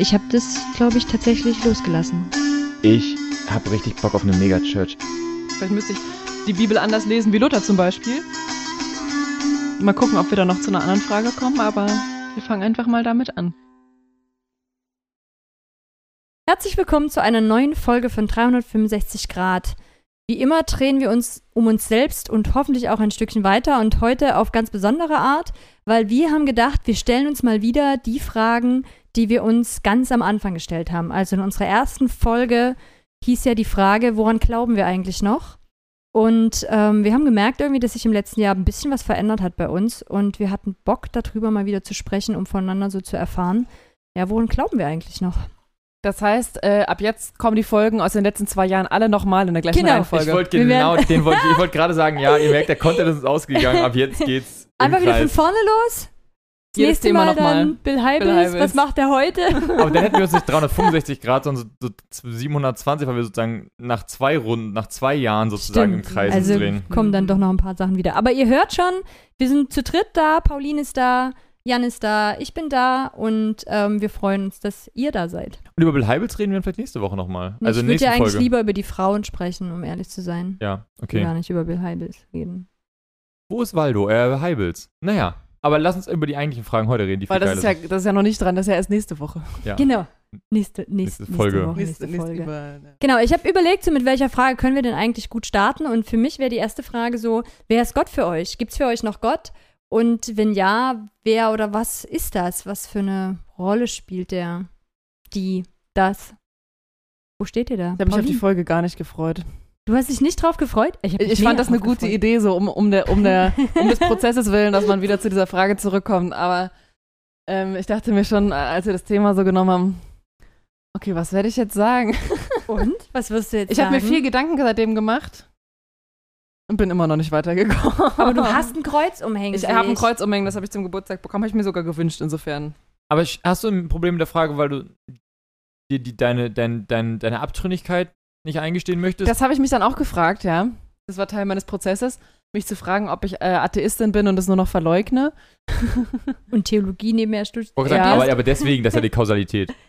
Ich habe das, glaube ich, tatsächlich losgelassen. Ich habe richtig Bock auf eine Megachurch. Vielleicht müsste ich die Bibel anders lesen wie Luther zum Beispiel. Mal gucken, ob wir da noch zu einer anderen Frage kommen, aber wir fangen einfach mal damit an. Herzlich willkommen zu einer neuen Folge von 365 Grad. Wie immer drehen wir uns um uns selbst und hoffentlich auch ein Stückchen weiter und heute auf ganz besondere Art, weil wir haben gedacht, wir stellen uns mal wieder die Fragen, die wir uns ganz am Anfang gestellt haben. Also in unserer ersten Folge hieß ja die Frage, woran glauben wir eigentlich noch? Und ähm, wir haben gemerkt irgendwie, dass sich im letzten Jahr ein bisschen was verändert hat bei uns und wir hatten Bock darüber mal wieder zu sprechen, um voneinander so zu erfahren, ja, woran glauben wir eigentlich noch? Das heißt, äh, ab jetzt kommen die Folgen aus den letzten zwei Jahren alle nochmal in der gleichen Genau. Reihenfolge. Ich wollte genau, den ich, wollte gerade sagen, ja, ihr merkt, der Content ist uns ausgegangen, ab jetzt geht's Einfach wieder von vorne los. Das Jedes nächste Thema Mal nochmal. dann Bill Heibels. Was macht er heute? Aber dann hätten wir uns nicht 365 Grad, sondern so, so 720, weil wir sozusagen nach zwei Runden, nach zwei Jahren sozusagen im Kreis also drehen. kommen dann doch noch ein paar Sachen wieder. Aber ihr hört schon, wir sind zu dritt da, Pauline ist da, Jan ist da, ich bin da und ähm, wir freuen uns, dass ihr da seid. Und über Bill Heibels reden wir vielleicht nächste Woche nochmal. Also ich würde ja eigentlich Folge. lieber über die Frauen sprechen, um ehrlich zu sein. ja, Okay. okay. Gar nicht über Bill Heibels reden. Wo ist Waldo? Äh, Heibels. Naja, aber lass uns über die eigentlichen Fragen heute reden, die viel Weil das ist, ja, das ist ja noch nicht dran, das ist ja erst nächste Woche. Ja. Genau. Nächste, nächste, Nächste nächste Folge. Woche, nächste, Folge. über, Genau, ich habe überlegt, so mit welcher Frage können wir denn eigentlich gut starten? Und für mich wäre die erste Frage so, wer ist Gott für euch? Gibt es für euch noch Gott? Und wenn ja, wer oder was ist das? Was für eine Rolle spielt der? Die, das? Wo steht ihr da? Ich habe mich auf die? Folge gar nicht gefreut. Du hast dich nicht drauf gefreut? Ich, mich ich fand das eine gute gefreut. Idee, so um, um, der, um, der, um des Prozesses willen, dass man wieder zu dieser Frage zurückkommt. Aber ähm, ich dachte mir schon, als wir das Thema so genommen haben, okay, was werde ich jetzt sagen? Und? Was wirst du jetzt Ich habe sagen? mir viel Gedanken seitdem gemacht und bin immer noch nicht weitergekommen. Aber du hast ein Kreuz umhängen. Ich habe ein Kreuz umhängen, das habe ich zum Geburtstag bekommen, habe ich mir sogar gewünscht, insofern. Aber ich- hast du ein Problem mit der Frage, weil du dir die, deine, dein, dein, deine Abtrünnigkeit nicht eingestehen möchtest? Das habe ich mich dann auch gefragt, ja. Das war Teil meines Prozesses, mich zu fragen, ob ich äh, Atheistin bin und es nur noch verleugne. Und Theologie nebenher studiert. Ja. aber, aber deswegen, das ist ja die Kausalität.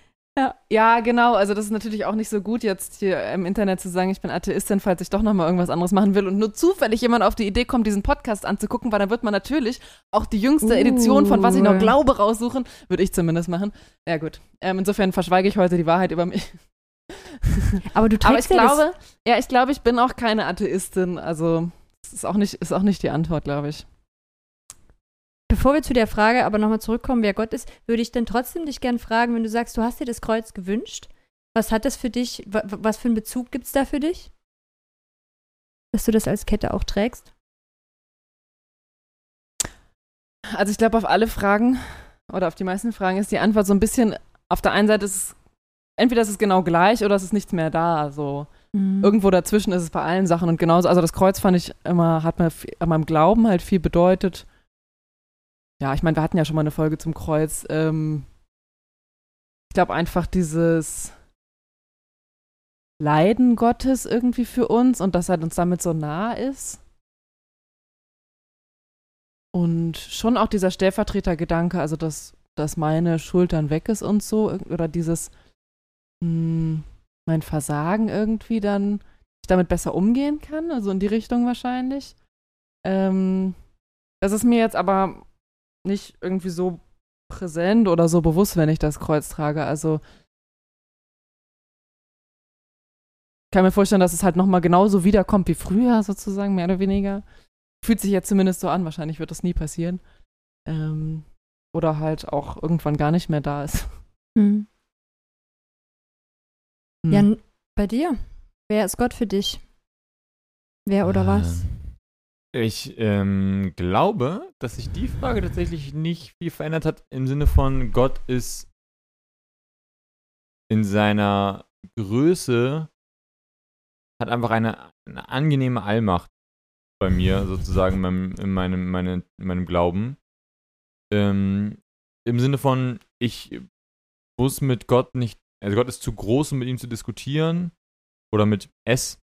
Ja, genau. Also das ist natürlich auch nicht so gut, jetzt hier im Internet zu sagen, ich bin Atheistin, falls ich doch noch mal irgendwas anderes machen will und nur zufällig jemand auf die Idee kommt, diesen Podcast anzugucken, weil dann wird man natürlich auch die jüngste Uh. Edition von Was ich noch glaube raussuchen. Würde ich zumindest machen. Ja gut. Ähm, insofern verschweige ich heute die Wahrheit über mich. Aber du Aber ich trägst ja das- glaube, ja, ich glaube, ich bin auch keine Atheistin. Also das ist auch nicht, ist auch nicht die Antwort, glaube ich. Bevor wir zu der Frage aber nochmal zurückkommen, wer Gott ist, würde ich dann trotzdem dich gern fragen, wenn du sagst, du hast dir das Kreuz gewünscht, was hat das für dich, wa- wa- was für einen Bezug gibt es da für dich? Dass du das als Kette auch trägst? Also ich glaube, auf alle Fragen oder auf die meisten Fragen ist die Antwort so ein bisschen, auf der einen Seite ist es, entweder ist es genau gleich oder es ist nichts mehr da. So Mhm. irgendwo dazwischen ist es bei allen Sachen und genauso, also das Kreuz fand ich immer, hat mir an meinem Glauben halt viel bedeutet. Ja, ich meine, wir hatten ja schon mal eine Folge zum Kreuz. Ähm, ich glaube einfach dieses Leiden Gottes irgendwie für uns und dass er uns damit so nah ist. Und schon auch dieser Stellvertretergedanke, also dass, dass meine Schultern weg ist und so, oder dieses mh, mein Versagen irgendwie dann, ich damit besser umgehen kann, also in die Richtung wahrscheinlich. Ähm, das ist mir jetzt aber nicht irgendwie so präsent oder so bewusst, wenn ich das Kreuz trage. Also ich kann mir vorstellen, dass es halt nochmal genauso wiederkommt wie früher, sozusagen, mehr oder weniger. Fühlt sich jetzt zumindest so an, wahrscheinlich wird das nie passieren. Ähm, oder halt auch irgendwann gar nicht mehr da ist. Mhm. Hm. Jan, bei dir? Wer ist Gott für dich? Wer oder was? Ähm, Ich ähm, glaube, dass sich die Frage tatsächlich nicht viel verändert hat im Sinne von Gott ist in seiner Größe hat einfach eine, eine angenehme Allmacht bei mir sozusagen in meinem, in meinem, meine, in meinem Glauben. Ähm, Im Sinne von, ich muss mit Gott nicht, also Gott ist zu groß, um mit ihm zu diskutieren oder mit S.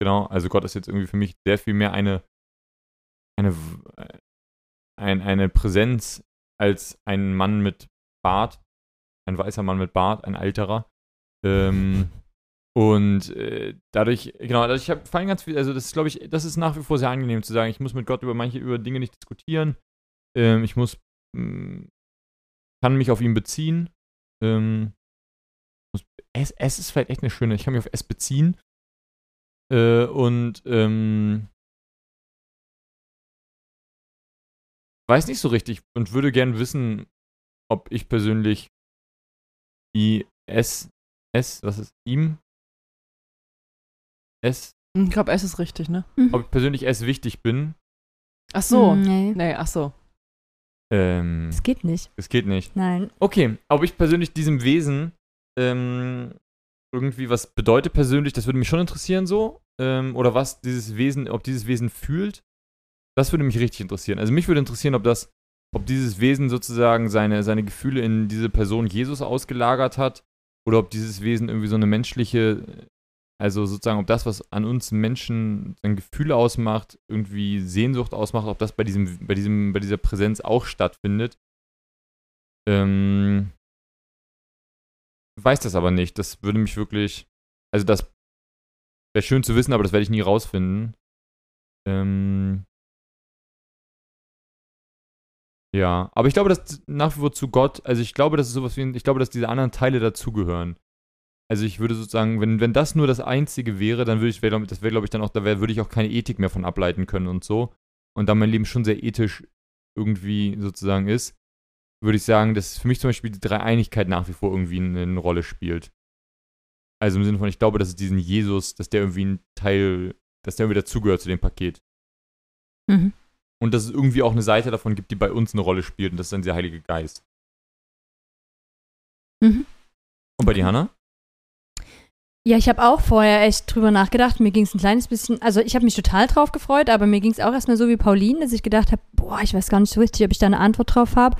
Genau, also Gott ist jetzt irgendwie für mich sehr viel mehr eine, eine, äh, ein, eine Präsenz als ein Mann mit Bart. ein weißer Mann mit Bart, ein alterer. Ähm, und äh, dadurch, genau, dadurch hab, fallen ganz viel, also das ist, glaube ich, das ist nach wie vor sehr angenehm zu sagen, ich muss mit Gott über manche über Dinge nicht diskutieren. Ähm, ich muss, mh, kann mich auf ihn beziehen. Ähm, es, es ist vielleicht echt eine schöne, ich kann mich auf es beziehen. Äh, und ähm, weiß nicht so richtig und würde gern wissen, ob ich persönlich die S, S, was ist ihm? S, Ich glaube, es ist richtig, ne? ob ich persönlich S wichtig bin. Ach so. Nee, Nee, ach so. Ähm, das geht nicht. das geht nicht. Nein. Okay, ob ich persönlich diesem Wesen ähm, irgendwie was bedeutet persönlich, das würde mich schon interessieren so. Ähm, oder was dieses Wesen, ob dieses Wesen fühlt, das würde mich richtig interessieren. Also mich würde interessieren, ob das, ob dieses Wesen sozusagen seine, seine Gefühle in diese Person Jesus ausgelagert hat oder ob dieses Wesen irgendwie so eine menschliche, also sozusagen, ob das, was an uns Menschen ein Gefühle ausmacht, irgendwie Sehnsucht ausmacht, ob das bei diesem, bei diesem, bei dieser Präsenz auch stattfindet. Ähm, weiß das aber nicht. Das würde mich wirklich, also das wäre schön zu wissen, aber das werde ich nie rausfinden. Ähm, ja, aber ich glaube, dass nach wie vor zu Gott, also ich glaube, dass es sowas wie, ich glaube, dass diese anderen Teile dazugehören. Also ich würde sozusagen, wenn, wenn das nur das Einzige wäre, dann würde ich, das wäre, glaube ich, dann auch, da wär, würde ich auch keine Ethik mehr von ableiten können und so. Und da mein Leben schon sehr ethisch irgendwie sozusagen ist, würde ich sagen, dass für mich zum Beispiel die Dreieinigkeit nach wie vor irgendwie eine, eine Rolle spielt. Also im Sinne von, ich glaube, dass es diesen Jesus, dass der irgendwie ein Teil, dass der irgendwie dazugehört zu dem Paket. Mhm. Und dass es irgendwie auch eine Seite davon gibt, die bei uns eine Rolle spielt und das ist dann der Heilige Geist. Mhm. Und bei dir, Hannah? Ja, ich habe auch vorher echt drüber nachgedacht. Mir ging es ein kleines bisschen, also ich habe mich total drauf gefreut, aber mir ging es auch erstmal so wie Pauline, dass ich gedacht habe, boah, ich weiß gar nicht so richtig, ob ich da eine Antwort drauf habe.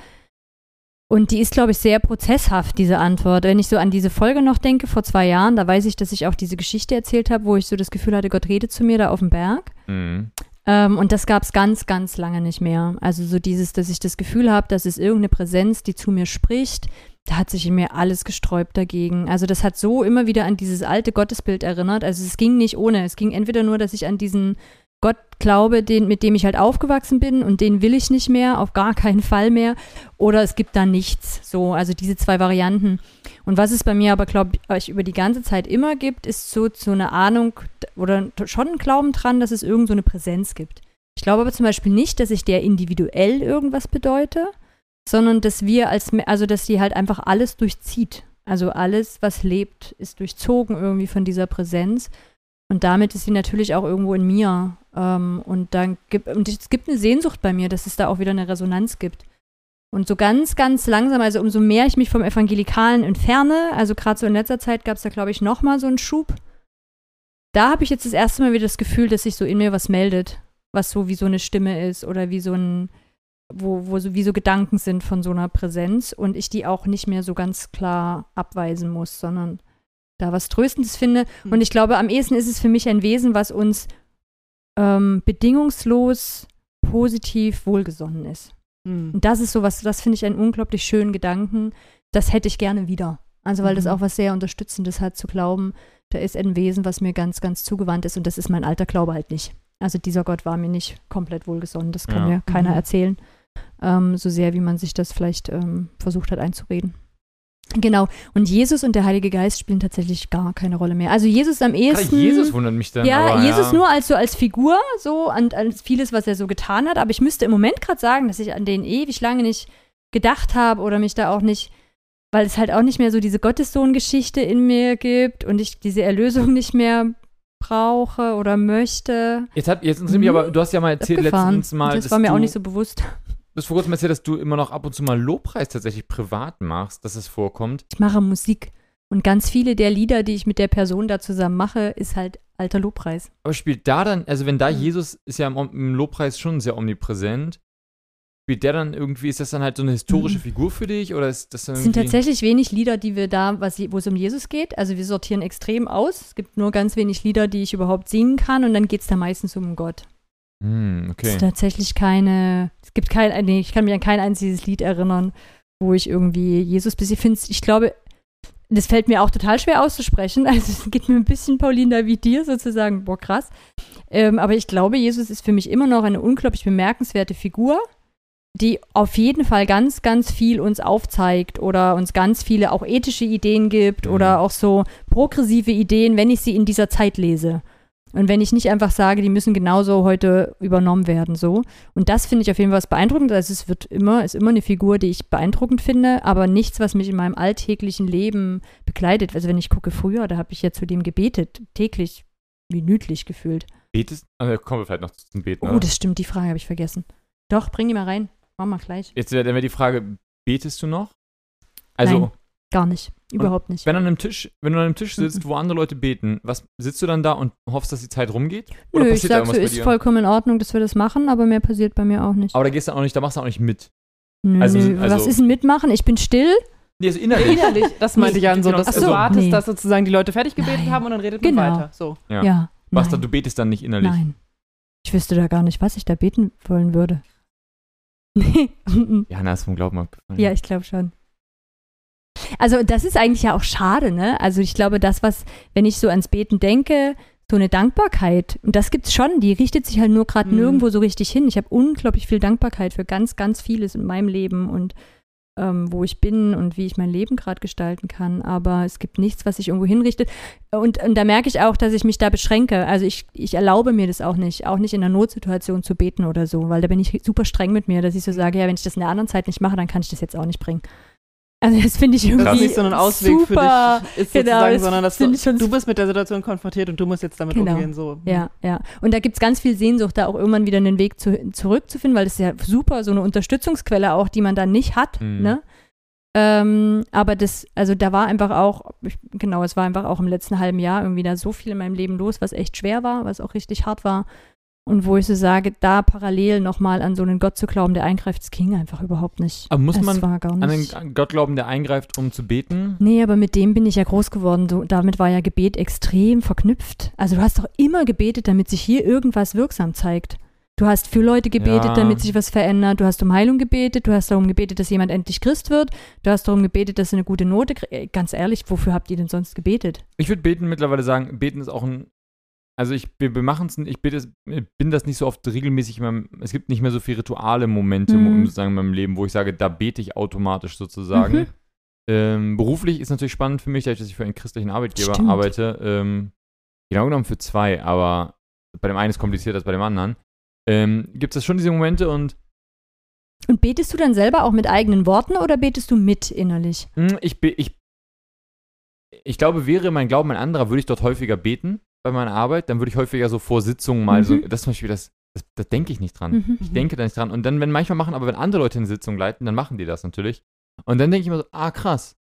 Und die ist, glaube ich, sehr prozesshaft, diese Antwort. Wenn ich so an diese Folge noch denke, vor zwei Jahren, da weiß ich, dass ich auch diese Geschichte erzählt habe, wo ich so das Gefühl hatte, Gott redet zu mir da auf dem Berg. Mhm. Ähm, und das gab es ganz, ganz lange nicht mehr. Also so dieses, dass ich das Gefühl habe, dass es irgendeine Präsenz, die zu mir spricht, da hat sich in mir alles gesträubt dagegen. Also das hat so immer wieder an dieses alte Gottesbild erinnert. Also es ging nicht ohne. Es ging entweder nur, dass ich an diesen Gott glaube, den, mit dem ich halt aufgewachsen bin und den will ich nicht mehr, auf gar keinen Fall mehr. Oder es gibt da nichts. So, also diese zwei Varianten. Und was es bei mir aber, glaube ich, über die ganze Zeit immer gibt, ist so, so eine Ahnung oder schon ein Glauben dran, dass es irgend so eine Präsenz gibt. Ich glaube aber zum Beispiel nicht, dass ich der individuell irgendwas bedeute, sondern dass wir als, also dass die halt einfach alles durchzieht. Also alles, was lebt, ist durchzogen irgendwie von dieser Präsenz. Und damit ist sie natürlich auch irgendwo in mir. Ähm, und dann gibt, und es gibt eine Sehnsucht bei mir, dass es da auch wieder eine Resonanz gibt. Und so ganz, ganz langsam, also umso mehr ich mich vom Evangelikalen entferne, also gerade so in letzter Zeit gab es da, glaube ich, nochmal so einen Schub. Da habe ich jetzt das erste Mal wieder das Gefühl, dass sich so in mir was meldet, was so wie so eine Stimme ist oder wie so ein, wo, wo so wie so Gedanken sind von so einer Präsenz und ich die auch nicht mehr so ganz klar abweisen muss, sondern da was Tröstendes finde. Mhm. Und ich glaube, am ehesten ist es für mich ein Wesen, was uns ähm, bedingungslos positiv wohlgesonnen ist. Hm. Und das ist sowas, das finde ich einen unglaublich schönen Gedanken. Das hätte ich gerne wieder. Also, weil das Mhm. auch was sehr Unterstützendes hat, zu glauben, da ist ein Wesen, was mir ganz, ganz zugewandt ist. Und das ist mein alter Glaube halt nicht. Also, dieser Gott war mir nicht komplett wohlgesonnen. Das kann Ja. mir keiner Mhm. erzählen. Ähm, so sehr, wie man sich das vielleicht ähm, versucht hat einzureden. Genau. Und Jesus und der Heilige Geist spielen tatsächlich gar keine Rolle mehr. Also, Jesus am ehesten. Jesus wundert mich dann. Ja, aber, Jesus ja. nur als so als Figur, so an, an vieles, was er so getan hat. Aber ich müsste im Moment gerade sagen, dass ich an den ewig lange nicht gedacht habe oder mich da auch nicht, weil es halt auch nicht mehr so diese Gottessohn-Geschichte in mir gibt und ich diese Erlösung nicht mehr brauche oder möchte. Jetzt, hat, jetzt interessiert mich aber, du hast ja mal erzählt Abgefahren. letztens mal, das war mir auch nicht so bewusst. Du hast vor kurzem erzählt, dass du immer noch ab und zu mal Lobpreis tatsächlich privat machst, dass es vorkommt. Ich mache Musik und ganz viele der Lieder, die ich mit der Person da zusammen mache, ist halt alter Lobpreis. Aber spielt da dann, also wenn da Mhm. Jesus ist ja im, im Lobpreis schon sehr omnipräsent, spielt der dann irgendwie, ist das dann halt so eine historische Mhm. Figur für dich oder ist das dann Es sind tatsächlich wenig Lieder, die wir da, was, wo es um Jesus geht. Also wir sortieren extrem aus. Es gibt nur ganz wenig Lieder, die ich überhaupt singen kann und dann geht es da meistens um Gott. Es okay. ist tatsächlich keine, es gibt kein, nee, ich kann mich an kein einziges Lied erinnern, wo ich irgendwie Jesus bis ich finde, ich glaube, das fällt mir auch total schwer auszusprechen. Also es geht mir ein bisschen Paulina wie dir sozusagen, boah krass. Ähm, aber ich glaube, Jesus ist für mich immer noch eine unglaublich bemerkenswerte Figur, die auf jeden Fall ganz, ganz viel uns aufzeigt oder uns ganz viele auch ethische Ideen gibt Mhm. oder auch so progressive Ideen, wenn ich sie in dieser Zeit lese. Und wenn ich nicht einfach sage, die müssen genauso heute übernommen werden, so. Und das finde ich auf jeden Fall was beeindruckend. Also es wird immer, ist immer eine Figur, die ich beeindruckend finde, aber nichts, was mich in meinem alltäglichen Leben begleitet. Also wenn ich gucke früher, da habe ich ja zu dem gebetet, täglich, minütlich gefühlt. Betest? Also kommen wir vielleicht noch zum Beten. Oh, oder? das stimmt, die Frage habe ich vergessen. Doch, bring die mal rein. Machen wir gleich. Jetzt wäre wär die Frage, betest du noch? Also, Nein. Gar nicht. Überhaupt nicht. wenn, an einem Tisch, wenn du an einem Tisch sitzt, wo andere Leute beten, was sitzt du dann da und hoffst, dass die Zeit rumgeht? Oder Nö, ich passiert da sag so, ist dir? vollkommen in Ordnung, dass wir das machen, aber mehr passiert bei mir auch nicht. Aber da gehst du auch nicht, da machst du auch nicht mit. Nö, also- nö. was also- ist ein Mitmachen? Ich bin still. Nee, also innerlich. Innerlich, das meinte ich an so, dass Ach du so, wartest, nee. dass sozusagen die Leute fertig gebetet Nein. haben und dann redet Genau. man weiter. So. Ja. Ja. Was da, du betest dann nicht innerlich. Nein. Ich wüsste da gar nicht, was ich da beten wollen würde. Nee. Jana ist vom Glauben abgefallen. ja, ich glaube schon. Also, das ist eigentlich ja auch schade, ne? Also, ich glaube, das, was, wenn ich so ans Beten denke, so eine Dankbarkeit, und das gibt's schon, die richtet sich halt nur gerade Mhm. nirgendwo so richtig hin. Ich habe unglaublich viel Dankbarkeit für ganz, ganz vieles in meinem Leben und ähm, wo ich bin und wie ich mein Leben gerade gestalten kann. Aber es gibt nichts, was sich irgendwo hinrichtet. Und, und da merke ich auch, dass ich mich da beschränke. Also ich, ich erlaube mir das auch nicht, auch nicht in einer Notsituation zu beten oder so, weil da bin ich super streng mit mir, dass ich so sage, ja, wenn ich das in der anderen Zeit nicht mache, dann kann ich das jetzt auch nicht bringen. Also das finde ich irgendwie Das ist nicht so ein Ausweg super. für dich ist Genau, sozusagen, das sondern dass finde du, ich schon- du bist mit der Situation konfrontiert und du musst jetzt damit Genau. umgehen. So. Ja, ja. Und da gibt es ganz viel Sehnsucht, da auch irgendwann wieder einen Weg zu, zurückzufinden, weil das ist ja super, so eine Unterstützungsquelle auch, die man dann nicht hat. Mhm. Ne? Ähm, aber das, also da war einfach auch, ich, genau, es war einfach auch im letzten halben Jahr irgendwie da so viel in meinem Leben los, was echt schwer war, was auch richtig hart war. Und wo ich so sage, da parallel nochmal an so einen Gott zu glauben, der eingreift, das ging einfach überhaupt nicht. Aber muss das man war gar An nicht. den Gott glauben, der eingreift, um zu beten? Nee, aber mit dem bin ich ja groß geworden. So, damit war ja Gebet extrem verknüpft. Also du hast doch immer gebetet, damit sich hier irgendwas wirksam zeigt. Du hast für Leute gebetet, Ja. damit sich was verändert. Du hast um Heilung gebetet. Du hast darum gebetet, dass jemand endlich Christ wird. Du hast darum gebetet, dass sie eine gute Note kriegt. Ganz ehrlich, wofür habt ihr denn sonst gebetet? Ich würde beten mittlerweile sagen, beten ist auch ein. Also ich, wir, wir machen es, ich bin das nicht so oft regelmäßig in meinem, es gibt nicht mehr so viele Rituale Momente Mhm. sozusagen in meinem Leben, wo ich sage, da bete ich automatisch sozusagen. Mhm. Ähm, beruflich ist natürlich spannend für mich, dass ich für einen christlichen Arbeitgeber Stimmt. arbeite. Ähm, genau genommen für zwei, aber bei dem einen ist komplizierter als bei dem anderen. Ähm, gibt es schon diese Momente und Und betest du dann selber auch mit eigenen Worten oder betest du mit innerlich? Hm, Ich, ich, ich glaube, wäre mein Glauben ein anderer, würde ich dort häufiger beten bei meiner Arbeit. Dann würde ich häufiger so vor Sitzungen mal so, Mhm. das zum Beispiel, das, das, das denke ich nicht dran. Mhm. Ich denke da nicht dran. Und dann, wenn manchmal machen, aber wenn andere Leute eine Sitzung leiten, dann machen die das natürlich. Und dann denke ich immer so, ah, krass.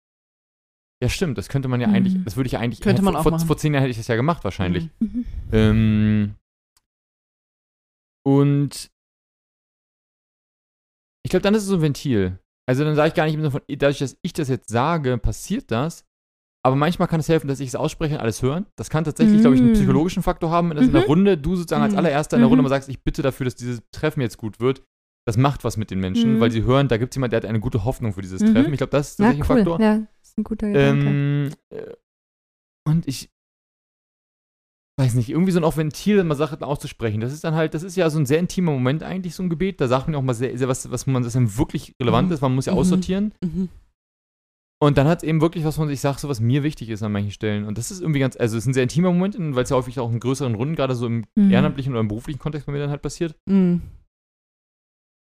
Ja, stimmt, das könnte man ja Mhm. eigentlich, das würde ich eigentlich, Könnte man vor, auch vor, machen. vor zehn Jahren hätte ich das ja gemacht wahrscheinlich. Mhm. Mhm. Ähm, und ich glaube, dann ist es so ein Ventil. Also dann sage ich gar nicht im Sinne von, dadurch, dass ich das jetzt sage, passiert das. Aber manchmal kann es helfen, dass ich es ausspreche und alles hören. Das kann tatsächlich, glaube ich, einen Mm. psychologischen Faktor haben, dass in der Mhm. Runde du sozusagen als Mhm. allererster in der Runde Mhm. mal sagst, ich bitte dafür, dass dieses Treffen jetzt gut wird. Das macht was mit den Menschen, Mhm. weil sie hören, da gibt es jemand, der hat eine gute Hoffnung für dieses Mhm. Treffen. Ich glaube, das ist Ja, tatsächlich cool. ein Faktor. Ja, ist ein guter Gedanke. Ähm, äh, und ich weiß nicht, irgendwie so ein auch Ventil, mal Sachen auszusprechen. Das ist dann halt, das ist ja so ein sehr intimer Moment eigentlich, so ein Gebet. Da sagt man auch mal sehr, sehr was, was man, das dann wirklich relevant Mhm. ist. Man muss ja Mhm. aussortieren. Mhm. Und dann hat es eben wirklich was von sich, sagt, so was mir wichtig ist an manchen Stellen. Und das ist irgendwie ganz, also es ist ein sehr intimer Moment, weil es ja häufig auch in größeren Runden, gerade so im Mhm. ehrenamtlichen oder im beruflichen Kontext bei mir dann halt passiert. Mhm.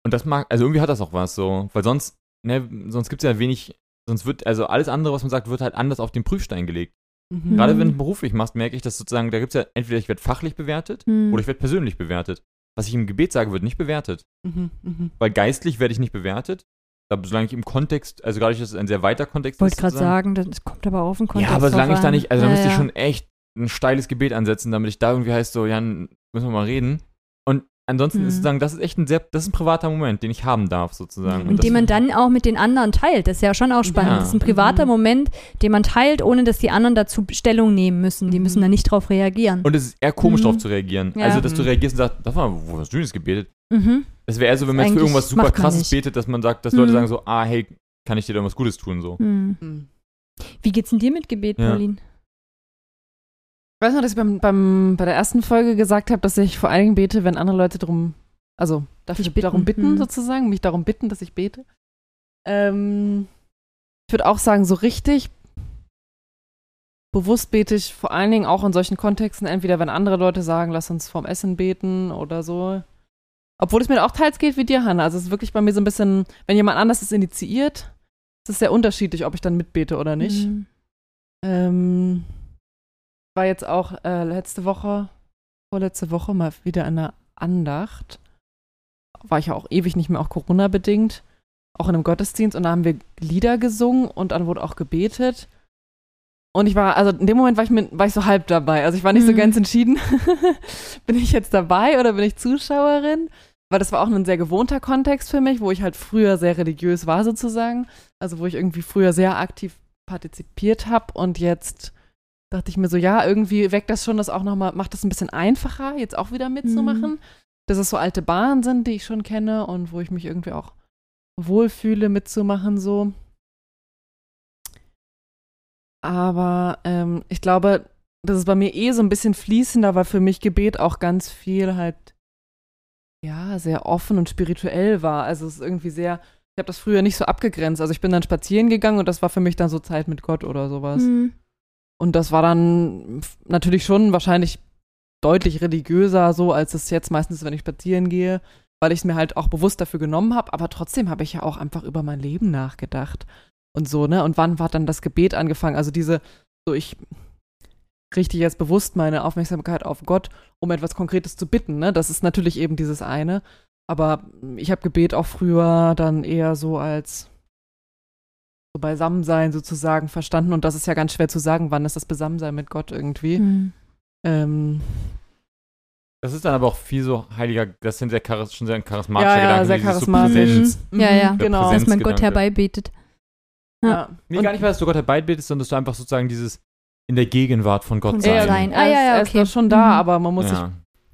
Und das mag, also irgendwie hat das auch was so, weil sonst, ne, sonst gibt es ja wenig, sonst wird, also alles andere, was man sagt, wird halt anders auf den Prüfstein gelegt. Mhm. Gerade wenn du beruflich machst, merke ich, dass sozusagen, da gibt es ja entweder ich werde fachlich bewertet Mhm. oder ich werde persönlich bewertet. Was ich im Gebet sage, wird nicht bewertet. Mhm. Mhm. Weil geistlich werde ich nicht bewertet. Aber solange ich im Kontext, also dadurch, dass es ein sehr weiter Kontext Ich wollte ist. gerade sagen, das kommt aber auf den Kontext Ja, aber solange drauf ich da nicht, also da Ja, müsste ich ja. schon echt ein steiles Gebet ansetzen, damit ich da irgendwie heißt, so, Jan, müssen wir mal reden. Und ansonsten Mhm. ist sozusagen, das ist echt ein sehr, das ist ein privater Moment, den ich haben darf, sozusagen. Mhm. Und Und den man dann auch mit den anderen teilt. Das ist ja schon auch spannend. Ja. Das ist ein privater Mhm. Moment, den man teilt, ohne dass die anderen dazu Stellung nehmen müssen. Die Mhm. müssen da nicht drauf reagieren. Und es ist eher komisch, Mhm. darauf zu reagieren. Ja. Also, dass du Mhm. reagierst und sagst, das war, wo hast du denn das gebetet? mhm. Das wäre eher so, wenn man jetzt für irgendwas super krasses nicht. betet, dass man sagt, dass Leute Mhm. sagen so, ah, hey, kann ich dir irgendwas Gutes tun, so. Hm. Hm. Wie geht's denn dir mit Gebet, Ja. Pauline? Ich weiß noch, dass ich beim, beim, bei der ersten Folge gesagt habe, dass ich vor allen Dingen bete, wenn andere Leute darum, also dafür Dich bitten, darum bitten, hm. sozusagen, mich darum bitten, dass ich bete. Ähm, ich würde auch sagen, so richtig bewusst bete ich vor allen Dingen auch in solchen Kontexten, entweder wenn andere Leute sagen, lass uns vorm Essen beten oder so. Obwohl es mir auch teils geht wie dir, Hannah. Also es ist wirklich bei mir so ein bisschen, wenn jemand anders es initiiert, es ist sehr unterschiedlich, ob ich dann mitbete oder nicht. Hm. Ähm, war jetzt auch äh, letzte Woche, vorletzte Woche mal wieder in einer Andacht. War ich ja auch ewig nicht mehr, auch Corona-bedingt. Auch in einem Gottesdienst und da haben wir Lieder gesungen und dann wurde auch gebetet. Und ich war, also in dem Moment war ich, mir, war ich so halb dabei. Also ich war nicht so Mhm. ganz entschieden, bin ich jetzt dabei oder bin ich Zuschauerin? Weil das war auch ein sehr gewohnter Kontext für mich, wo ich halt früher sehr religiös war sozusagen. Also wo ich irgendwie früher sehr aktiv partizipiert habe und jetzt dachte ich mir so, ja, irgendwie weckt das schon das auch nochmal, macht das ein bisschen einfacher, jetzt auch wieder mitzumachen. Dass es so alte Bahnen sind, die ich schon kenne und wo ich mich irgendwie auch wohlfühle mitzumachen so. Aber ähm, ich glaube, das ist bei mir eh so ein bisschen fließender, weil für mich Gebet auch ganz viel halt, ja, sehr offen und spirituell war. Also es ist irgendwie sehr, ich habe das früher nicht so abgegrenzt. Also ich bin dann spazieren gegangen und das war für mich dann so Zeit mit Gott oder sowas. Hm. Und das war dann natürlich schon wahrscheinlich deutlich religiöser so, als es jetzt meistens, ist, wenn ich spazieren gehe, weil ich es mir halt auch bewusst dafür genommen habe. Aber trotzdem habe ich ja auch einfach über mein Leben nachgedacht und so, ne? Und wann war dann das Gebet angefangen? Also diese, so ich richte jetzt bewusst meine Aufmerksamkeit auf Gott, um etwas Konkretes zu bitten, ne? Das ist natürlich eben dieses eine. Aber ich habe Gebet auch früher dann eher so als so Beisammensein sozusagen verstanden. Und das ist ja ganz schwer zu sagen, wann ist das Beisammensein mit Gott irgendwie. Hm. Ähm, Das ist dann aber auch viel so heiliger, das sind sehr schon sehr ein charismatischer Ja, ja, Gedanke. sehr so charismatisch. Präsenz. Mhm. Ja, ja. Genau. Dass man Gott herbeibetet. Ja. Nee, Und- gar nicht, weil dass du Gott herbeibetest, sondern dass du einfach sozusagen dieses in der Gegenwart von Gott sein. Sein. Er Ah, ist, ja, ja, er okay. ist schon da, Mhm. aber man muss Ja.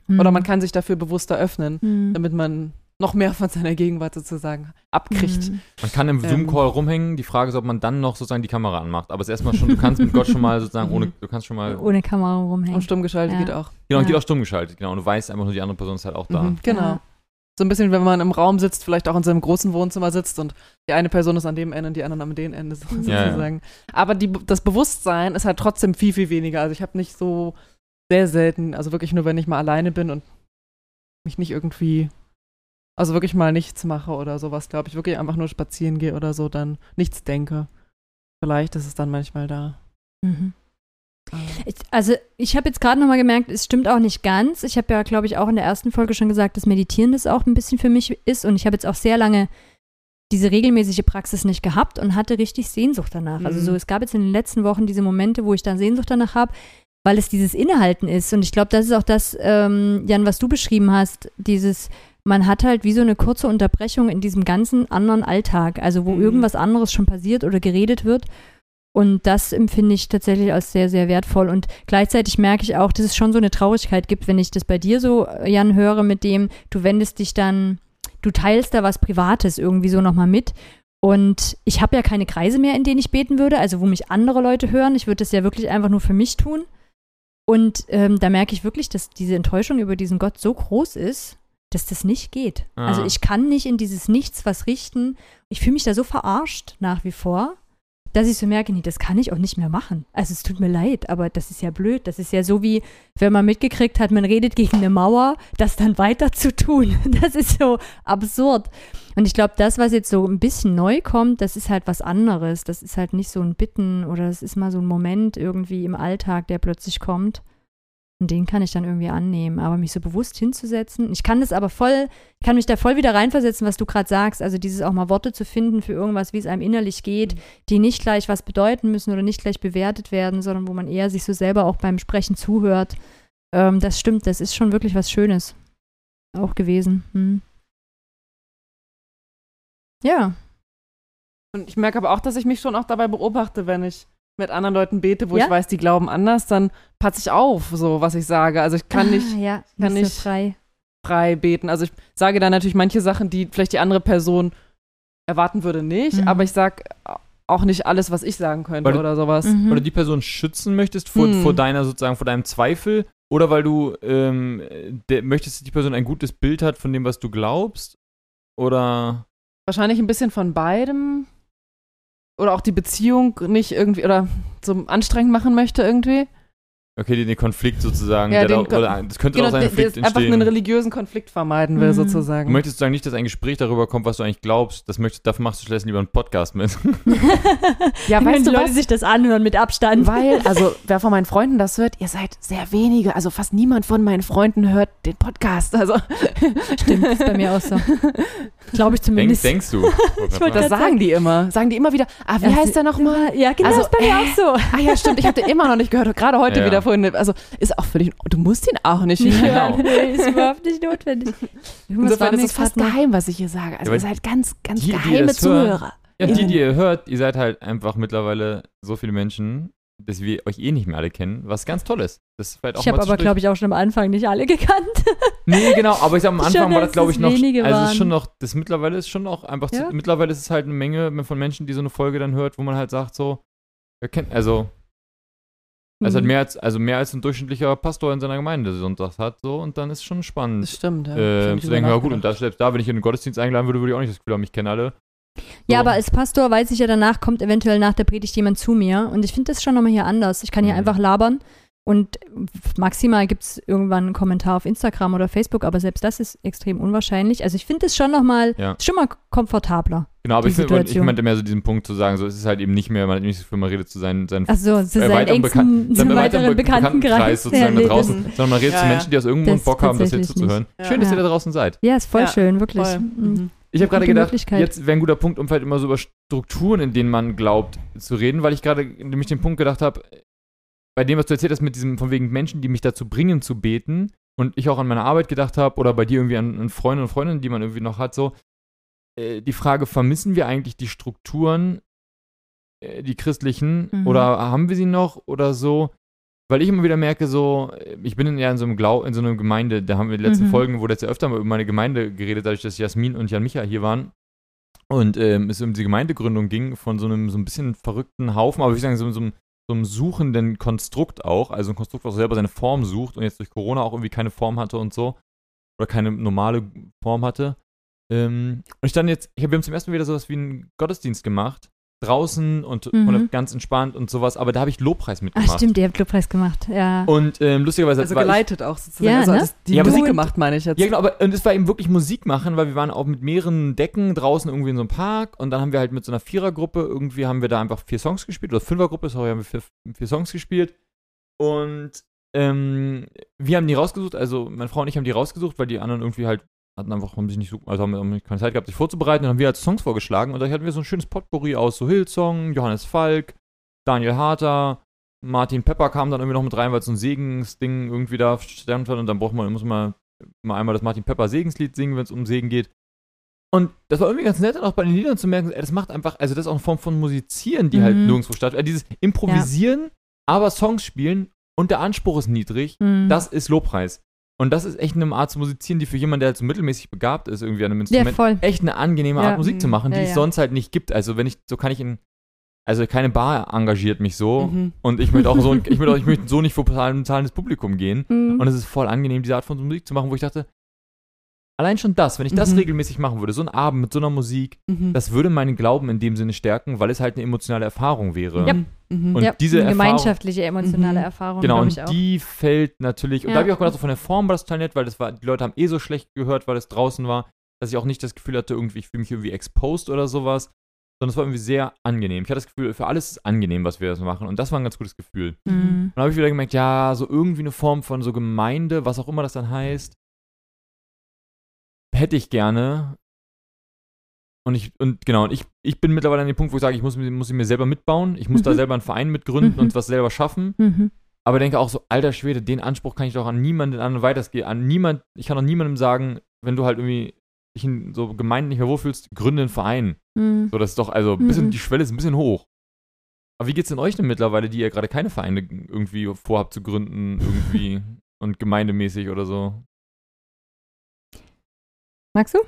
sich, oder man kann sich dafür bewusster öffnen, Hm. damit man noch mehr von seiner Gegenwart sozusagen abkriegt. Hm. Man kann im Ähm. Zoom-Call rumhängen. Die Frage ist, ob man dann noch sozusagen die Kamera anmacht. Aber es ist erstmal schon, du kannst mit Gott schon mal sozusagen ohne, Mhm. du kannst schon mal, Ohne Kamera rumhängen. Und stumm geschaltet Ja. geht auch. genau, und Ja. geht auch stumm geschaltet, genau. Und du weißt einfach nur, die andere Person ist halt auch da. Mhm, genau. So ein bisschen, wenn man im Raum sitzt, vielleicht auch in seinem großen Wohnzimmer sitzt und die eine Person ist an dem Ende und die andere am dem Ende so, Ja, ja. sozusagen. Aber die, das Bewusstsein ist halt trotzdem viel, viel weniger. Also ich habe nicht so sehr selten, also wirklich nur, wenn ich mal alleine bin und mich nicht irgendwie, also wirklich mal nichts mache oder sowas, glaube ich, wirklich einfach nur spazieren gehe oder so, dann nichts denke. Vielleicht ist es dann manchmal da. Mhm. Ich, also ich habe jetzt gerade nochmal gemerkt, es stimmt auch nicht ganz. Ich habe ja, glaube ich, auch in der ersten Folge schon gesagt, dass Meditieren das auch ein bisschen für mich ist. Und ich habe jetzt auch sehr lange diese regelmäßige Praxis nicht gehabt und hatte richtig Sehnsucht danach. Also Mhm. so, es gab jetzt in den letzten Wochen diese Momente, wo ich dann Sehnsucht danach habe, weil es dieses Innehalten ist. Und ich glaube, das ist auch das, ähm, Jan, was du beschrieben hast, dieses, man hat halt wie so eine kurze Unterbrechung in diesem ganzen anderen Alltag, also wo Mhm. irgendwas anderes schon passiert oder geredet wird. Und das empfinde ich tatsächlich als sehr, sehr wertvoll. Und gleichzeitig merke ich auch, dass es schon so eine Traurigkeit gibt, wenn ich das bei dir so, äh, Jan, höre, mit dem, du wendest dich dann, du teilst da was Privates irgendwie so nochmal mit. Und ich habe ja keine Kreise mehr, in denen ich beten würde, also wo mich andere Leute hören. Ich würde das ja wirklich einfach nur für mich tun. Und ähm, da merke ich wirklich, dass diese Enttäuschung über diesen Gott so groß ist, dass das nicht geht. Ah. Also ich kann nicht in dieses Nichts was richten. Ich fühle mich da so verarscht nach wie vor, dass ich so merke, nee, das kann ich auch nicht mehr machen. Also es tut mir leid, aber das ist ja blöd. Das ist ja so wie, wenn man mitgekriegt hat, man redet gegen eine Mauer, das dann weiter zu tun. Das ist so absurd. Und ich glaube, das, was jetzt so ein bisschen neu kommt, das ist halt was anderes. Das ist halt nicht so ein Bitten oder es ist mal so ein Moment irgendwie im Alltag, der plötzlich kommt. Und den kann ich dann irgendwie annehmen. Aber mich so bewusst hinzusetzen, ich kann das aber voll, ich kann mich da voll wieder reinversetzen, was du gerade sagst. Also dieses auch mal Worte zu finden für irgendwas, wie es einem innerlich geht, die nicht gleich was bedeuten müssen oder nicht gleich bewertet werden, sondern wo man eher sich so selber auch beim Sprechen zuhört. Ähm, das stimmt, das ist schon wirklich was Schönes auch gewesen. Hm. Ja. Und ich merke aber auch, dass ich mich schon auch dabei beobachte, wenn ich mit anderen Leuten bete, wo Ja? ich weiß, die glauben anders, dann passe ich auf, so was ich sage. Also ich kann ah, nicht ja, kann nicht so frei. frei beten. Also ich sage dann natürlich manche Sachen, die vielleicht die andere Person erwarten würde, nicht. Mhm. Aber ich sag auch nicht alles, was ich sagen könnte Weil oder sowas. Mhm. Oder die Person schützen möchtest vor, Hm. vor deiner sozusagen, vor deinem Zweifel? Oder weil du ähm, möchtest, dass die Person ein gutes Bild hat von dem, was du glaubst? Oder Wahrscheinlich ein bisschen von beidem. Oder auch die Beziehung nicht irgendwie oder so anstrengend machen möchte irgendwie. Okay, den, Konflikt sozusagen, Ja, der den da, das könnte Genau, auch sein Konflikt ist einfach entstehen. einen religiösen Konflikt vermeiden will, Mhm. sozusagen. Du möchtest sozusagen nicht, dass ein Gespräch darüber kommt, was du eigentlich glaubst. Das möchtest, dafür machst du stattdessen lieber einen Podcast mit. Ja, weißt die du Leute was? sich das anhören mit Abstand. Weil, also wer von meinen Freunden das hört, ihr seid sehr wenige, also fast niemand von meinen Freunden hört den Podcast. Also Stimmt, ist bei mir auch so. Glaube ich Denk, zumindest. denkst du? wollte das sagen die immer. Sagen die immer wieder, ah, wie Ja, heißt der nochmal? Ja, genau, Also, ist bei mir äh, auch so. Ah ja, stimmt, ich habe den immer noch nicht gehört. Gerade heute Ja. wieder vorhin. Also ist auch völlig, du musst ihn auch nicht Ja, hören. genau. Nee, ist überhaupt nicht notwendig. Insofern ist es fast geheim, was ich hier sage. Also Ja, ihr seid ganz, ganz die, die geheime hören- Zuhörer. Ja, die, die ihr hört, ihr seid halt einfach mittlerweile so viele Menschen, dass wir euch eh nicht mehr alle kennen, was ganz toll ist. Das ist Ich habe aber, glaube ich, auch schon am Anfang nicht alle gekannt. Nee, genau, aber ich sag am Schon, Anfang war das, glaube ich, noch. Also es ist schon noch, das mittlerweile ist schon noch einfach, Ja? zu, mittlerweile ist es halt eine Menge von Menschen, die so eine Folge dann hört, wo man halt sagt, so, kennt, also, es hat Mhm. mehr als, also mehr als ein durchschnittlicher Pastor in seiner Gemeinde sonntags hat, so, und dann ist schon spannend. Das stimmt, ja. äh, zu denken, ja gut, und das selbst da, wenn ich in den Gottesdienst eingeladen würde, würde ich auch nicht das Gefühl haben, ich kenne alle. Ja, So. aber als Pastor weiß ich ja, danach kommt eventuell nach der Predigt jemand zu mir. Und ich finde das schon nochmal hier anders. Ich kann hier Mhm. einfach labern. Und maximal gibt es irgendwann einen Kommentar auf Instagram oder Facebook, aber selbst das ist extrem unwahrscheinlich. Also ich finde es schon nochmal, Ja. schon mal komfortabler. Genau, aber die ich, find, ich Situation. meinte mehr so diesen Punkt zu sagen, so, es ist halt eben nicht mehr, man hat nicht so viel, man redet zu seinen, seinen Also zu Äh, seinen weiteren engsten, seinem zu weiteren Be- Bekanntenkreis. sozusagen Ja, da draußen, sondern man redet Ja, zu ja. Menschen, die aus irgendwo Bock haben, das hier zuzuhören. nicht. Schön, dass Ja. ihr da draußen seid. Ja, ist voll Ja, schön, wirklich. Voll. Mhm. Mhm. Ich habe gerade gedacht, jetzt wäre ein guter Punkt, um vielleicht immer so über Strukturen, in denen man glaubt, zu reden, weil ich gerade nämlich den Punkt gedacht habe, bei dem, was du erzählt hast, mit diesem von wegen Menschen, die mich dazu bringen zu beten und ich auch an meine Arbeit gedacht habe oder bei dir irgendwie an, an Freunde und Freundinnen, die man irgendwie noch hat, so die Frage, vermissen wir eigentlich die Strukturen, äh, die christlichen, Mhm. oder haben wir sie noch oder so? Weil ich immer wieder merke, so, äh, ich bin in, ja in so einem Glau in so einer Gemeinde, da haben wir in den letzten Mhm. Folgen, wo jetzt ja öfter mal über meine Gemeinde geredet, dadurch, dass Jasmin und Jan Micha hier waren. Und ähm, es um die Gemeindegründung ging von so einem so ein bisschen verrückten Haufen, aber ich sagen, so, so, einem- so einem suchenden Konstrukt auch, also ein Konstrukt, was selber seine Form sucht und jetzt durch Corona auch irgendwie keine Form hatte und so. Oder keine normale Form hatte. Ähm, und ich dann jetzt, ich hab, wir haben zum ersten Mal wieder sowas wie einen Gottesdienst gemacht. Draußen und, Mhm. und ganz entspannt und sowas, aber da habe ich Lobpreis Ach mitgemacht. stimmt, ihr habt Lobpreis gemacht. Ja. Und ähm, lustigerweise Also war ich, geleitet auch sozusagen. Ja, also ne? die Ja, Musik gemacht, meine ich jetzt. Ja, genau, aber und es war eben wirklich Musik machen, weil wir waren auch mit mehreren Decken draußen irgendwie in so einem Park und dann haben wir halt mit so einer Vierergruppe irgendwie haben wir da einfach vier Songs gespielt oder Fünfergruppe, sorry, haben wir vier, vier Songs gespielt und ähm, wir haben die rausgesucht, also meine Frau und ich haben die rausgesucht, weil die anderen irgendwie halt hatten einfach, haben sich nicht so, also haben, haben keine Zeit gehabt, sich vorzubereiten und dann haben wir halt Songs vorgeschlagen und da hatten wir so ein schönes Potpourri aus so Hillsong, Johannes Falk, Daniel Harter, Martin Pepper kam dann irgendwie noch mit rein, weil es so ein Segensding irgendwie da stand und dann braucht man, muss man mal einmal das Martin Pepper Segenslied singen, wenn es um Segen geht. Und das war irgendwie ganz nett, dann auch bei den Liedern zu merken, ey, das macht einfach, also das ist auch eine Form von Musizieren, die halt Mhm. nirgendwo stattfindet. Dieses Improvisieren, aber Songs spielen und der Anspruch ist niedrig, Mhm. das ist Lobpreis. Und das ist echt eine Art zu musizieren, die für jemanden, der halt so mittelmäßig begabt ist, irgendwie an einem ja, Instrument, voll. echt eine angenehme Ja. Art Musik zu machen, die Ja, es ja. sonst halt nicht gibt. Also wenn ich, so kann ich in, also keine Bar engagiert mich so Mhm. und ich möchte auch so, ich möchte, auch, ich möchte so nicht vor zahlen- zahlendes Publikum gehen. Mhm. Und es ist voll angenehm, diese Art von Musik zu machen, wo ich dachte, allein schon das, wenn ich das Mhm. regelmäßig machen würde, so einen Abend mit so einer Musik, Mhm. das würde meinen Glauben in dem Sinne stärken, weil es halt eine emotionale Erfahrung wäre. Ja. Mhm. Und ja, diese eine Erfahrung- gemeinschaftliche, emotionale Mhm. Erfahrung, Genau, und ich auch. die fällt natürlich, und Ja. da habe ich auch gedacht, so von der Form war das total nett, weil das war, die Leute haben eh so schlecht gehört, weil es draußen war, dass ich auch nicht das Gefühl hatte, irgendwie, ich fühle mich irgendwie exposed oder sowas, sondern es war irgendwie sehr angenehm. Ich hatte das Gefühl, für alles ist angenehm, was wir das machen, und das war ein ganz gutes Gefühl. Mhm. Und dann habe ich wieder gemerkt, ja, so irgendwie eine Form von so Gemeinde, was auch immer das dann heißt, hätte ich gerne. Und ich, und genau, und ich, ich bin mittlerweile an dem Punkt, wo ich sage, ich muss, muss sie mir selber mitbauen, ich muss da Mhm. selber einen Verein mitgründen Mhm. und was selber schaffen. Mhm. Aber denke auch so, alter Schwede, den Anspruch kann ich doch an niemanden anderen weitergehen. An niemand, ich kann auch niemandem sagen, wenn du halt irgendwie dich in so Gemeinden nicht mehr wohlfühlst, gründe einen Verein. Mhm. So, das ist doch, also bisschen, Mhm. die Schwelle ist ein bisschen hoch. Aber wie geht's denn euch denn mittlerweile, die ihr gerade keine Vereine irgendwie vorhabt zu gründen, irgendwie und gemeindemäßig oder so? Magst du?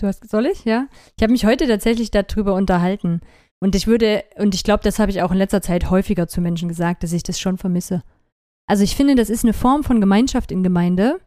Du hast, soll ich? Ja. Ich habe mich heute tatsächlich darüber unterhalten. Und ich würde, und ich glaube, das habe ich auch in letzter Zeit häufiger zu Menschen gesagt, dass ich das schon vermisse. Also ich finde, das ist eine Form von Gemeinschaft in Gemeinde.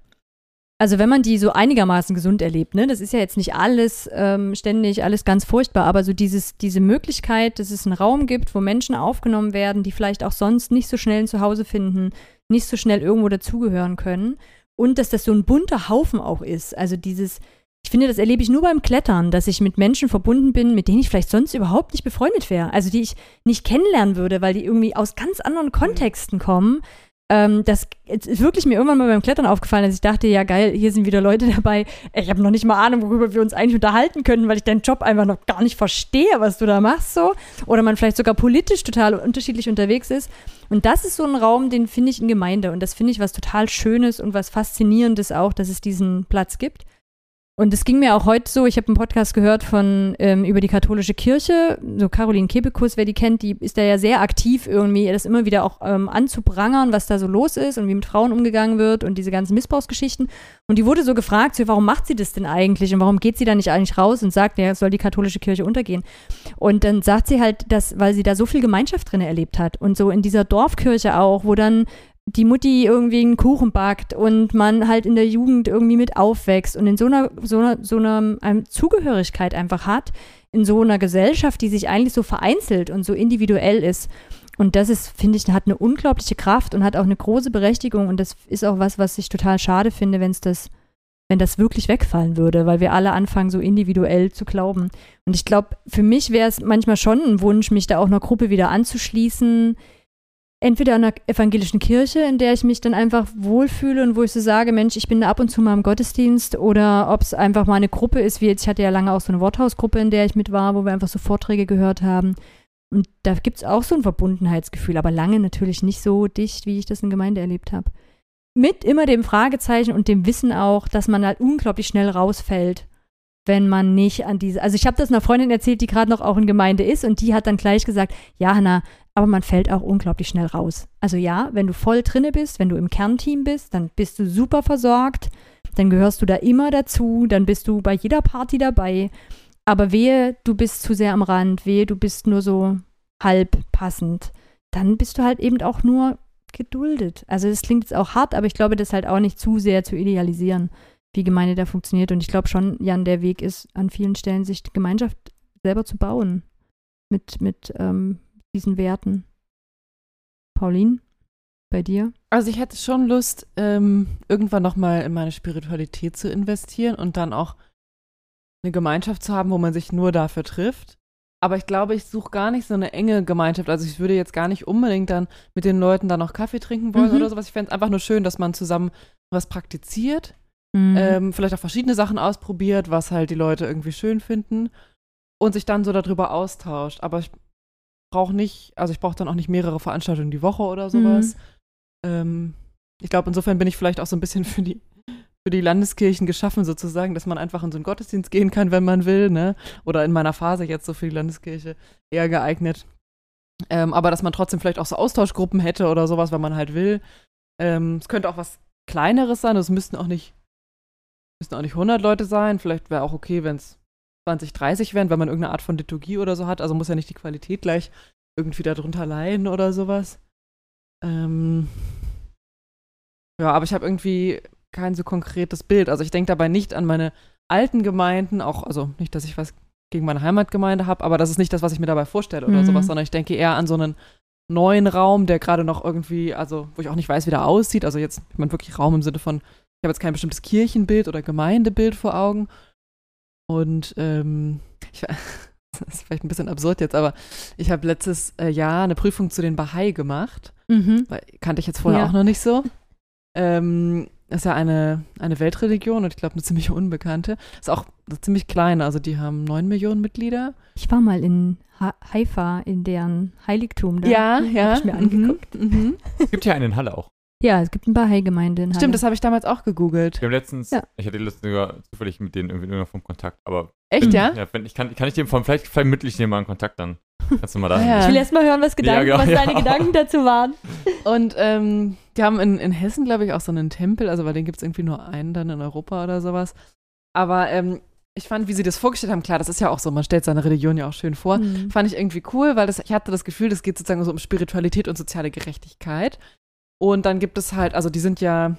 Also wenn man die so einigermaßen gesund erlebt, ne, das ist ja jetzt nicht alles ähm, ständig, alles ganz furchtbar, aber so dieses, diese Möglichkeit, dass es einen Raum gibt, wo Menschen aufgenommen werden, die vielleicht auch sonst nicht so schnell ein Zuhause finden, nicht so schnell irgendwo dazugehören können. Und dass das so ein bunter Haufen auch ist. Also dieses, ich finde, das erlebe ich nur beim Klettern, dass ich mit Menschen verbunden bin, mit denen ich vielleicht sonst überhaupt nicht befreundet wäre. Also die ich nicht kennenlernen würde, weil die irgendwie aus ganz anderen Kontexten kommen. Ähm, das ist wirklich mir irgendwann mal beim Klettern aufgefallen, dass ich dachte, ja geil, hier sind wieder Leute dabei. Ich habe noch nicht mal Ahnung, worüber wir uns eigentlich unterhalten können, weil ich deinen Job einfach noch gar nicht verstehe, was du da machst so. Oder man vielleicht sogar politisch total unterschiedlich unterwegs ist. Und das ist so ein Raum, den finde ich in Gemeinde. Und das finde ich was total Schönes und was Faszinierendes auch, dass es diesen Platz gibt. Und es ging mir auch heute so, ich habe einen Podcast gehört von ähm, über die katholische Kirche, so Caroline Kebekus, wer die kennt, die ist da ja sehr aktiv irgendwie, das immer wieder auch ähm, anzuprangern, was da so los ist und wie mit Frauen umgegangen wird und diese ganzen Missbrauchsgeschichten. Und die wurde so gefragt, so, warum macht sie das denn eigentlich und warum geht sie da nicht eigentlich raus und sagt, ja, soll die katholische Kirche untergehen? Und dann sagt sie halt, dass, weil sie da so viel Gemeinschaft drin erlebt hat und so in dieser Dorfkirche auch, wo dann die Mutti irgendwie einen Kuchen backt und man halt in der Jugend irgendwie mit aufwächst und in so einer, so einer, so einer Zugehörigkeit einfach hat, in so einer Gesellschaft, die sich eigentlich so vereinzelt und so individuell ist. Und das ist, finde ich, hat eine unglaubliche Kraft und hat auch eine große Berechtigung. Und das ist auch was, was ich total schade finde, wenn es das, wenn das wirklich wegfallen würde, weil wir alle anfangen, so individuell zu glauben. Und ich glaube, für mich wäre es manchmal schon ein Wunsch, mich da auch einer Gruppe wieder anzuschließen, entweder einer evangelischen Kirche, in der ich mich dann einfach wohlfühle und wo ich so sage, Mensch, ich bin da ab und zu mal im Gottesdienst oder ob es einfach mal eine Gruppe ist, wie jetzt, ich hatte ja lange auch so eine Worthausgruppe, in der ich mit war, wo wir einfach so Vorträge gehört haben. Und da gibt es auch so ein Verbundenheitsgefühl, aber lange natürlich nicht so dicht, wie ich das in Gemeinde erlebt habe. Mit immer dem Fragezeichen und dem Wissen auch, dass man halt unglaublich schnell rausfällt wenn man nicht an diese. Also ich habe das einer Freundin erzählt, die gerade noch auch in Gemeinde ist und die hat dann gleich gesagt, ja, Hanna, aber man fällt auch unglaublich schnell raus. Also ja, wenn du voll drinne bist, wenn du im Kernteam bist, dann bist du super versorgt, dann gehörst du da immer dazu, dann bist du bei jeder Party dabei. Aber wehe, du bist zu sehr am Rand, wehe, du bist nur so halb passend, dann bist du halt eben auch nur geduldet. Also das klingt jetzt auch hart, aber ich glaube, das halt auch nicht zu sehr zu idealisieren wie Gemeinde da funktioniert. Und ich glaube schon, Jan, der Weg ist an vielen Stellen, sich Gemeinschaft selber zu bauen mit, mit ähm, diesen Werten. Pauline, bei dir? Also ich hätte schon Lust, ähm, irgendwann nochmal in meine Spiritualität zu investieren und dann auch eine Gemeinschaft zu haben, wo man sich nur dafür trifft. Aber ich glaube, ich suche gar nicht so eine enge Gemeinschaft. Also ich würde jetzt gar nicht unbedingt dann mit den Leuten dann noch Kaffee trinken wollen mhm. oder sowas. Ich fände es einfach nur schön, dass man zusammen was praktiziert Mhm. Ähm, vielleicht auch verschiedene Sachen ausprobiert, was halt die Leute irgendwie schön finden und sich dann so darüber austauscht. Aber ich brauche nicht, also ich brauche dann auch nicht mehrere Veranstaltungen die Woche oder sowas. Mhm. Ähm, ich glaube, insofern bin ich vielleicht auch so ein bisschen für die, für die Landeskirchen geschaffen, sozusagen, dass man einfach in so einen Gottesdienst gehen kann, wenn man will, ne? Oder in meiner Phase jetzt so für die Landeskirche eher geeignet. Ähm, aber dass man trotzdem vielleicht auch so Austauschgruppen hätte oder sowas, wenn man halt will. Ähm, es könnte auch was Kleineres sein, es müssten auch nicht müssen auch nicht 100 Leute sein. Vielleicht wäre auch okay, wenn es 20, 30 wären, wenn man irgendeine Art von Liturgie oder so hat. Also muss ja nicht die Qualität gleich irgendwie darunter leiden oder sowas. Ähm ja, aber ich habe irgendwie kein so konkretes Bild. Also ich denke dabei nicht an meine alten Gemeinden, auch, also nicht, dass ich was gegen meine Heimatgemeinde habe, aber das ist nicht das, was ich mir dabei vorstelle oder mhm. sowas, sondern ich denke eher an so einen neuen Raum, der gerade noch irgendwie, also wo ich auch nicht weiß, wie der aussieht. Also jetzt, ich meine wirklich Raum im Sinne von, ich habe jetzt kein bestimmtes Kirchenbild oder Gemeindebild vor Augen. Und ähm, ich, das ist vielleicht ein bisschen absurd jetzt, aber ich habe letztes äh, Jahr eine Prüfung zu den Bahai gemacht. Mhm. Weil, kannte ich jetzt vorher ja. auch noch nicht so. Ähm, ist ja eine, eine Weltreligion und ich glaube eine ziemlich unbekannte. Ist auch ziemlich klein, also die haben neun Millionen Mitglieder. Ich war mal in ha Haifa, in deren Heiligtum da. Ja, ja. Hab ich mir mhm. angeguckt. Mhm. Es gibt ja einen in Halle auch. Ja, es gibt ein Bahai-Gemeinde in Halle. Stimmt, das habe ich damals auch gegoogelt. Wir haben letztens, ja. ich hatte letztens sogar zufällig mit denen irgendwie vom Kontakt, aber. Echt, ja? Ja, wenn, ich kann, kann ich dem von, vielleicht, vielleicht mittel ich dir mal einen Kontakt dann. Kannst du mal da. ja. Ich will erst mal hören, was, Gedanken, ja, genau, was deine Gedanken dazu waren. Und ähm, die haben in, in Hessen, glaube ich, auch so einen Tempel, also bei denen gibt es irgendwie nur einen dann in Europa oder sowas. Aber ähm, ich fand, wie sie das vorgestellt haben, klar, das ist ja auch so, man stellt seine Religion ja auch schön vor. Mhm. Fand ich irgendwie cool, weil das, ich hatte das Gefühl, das geht sozusagen so um Spiritualität und soziale Gerechtigkeit. Und dann gibt es halt, also die sind ja,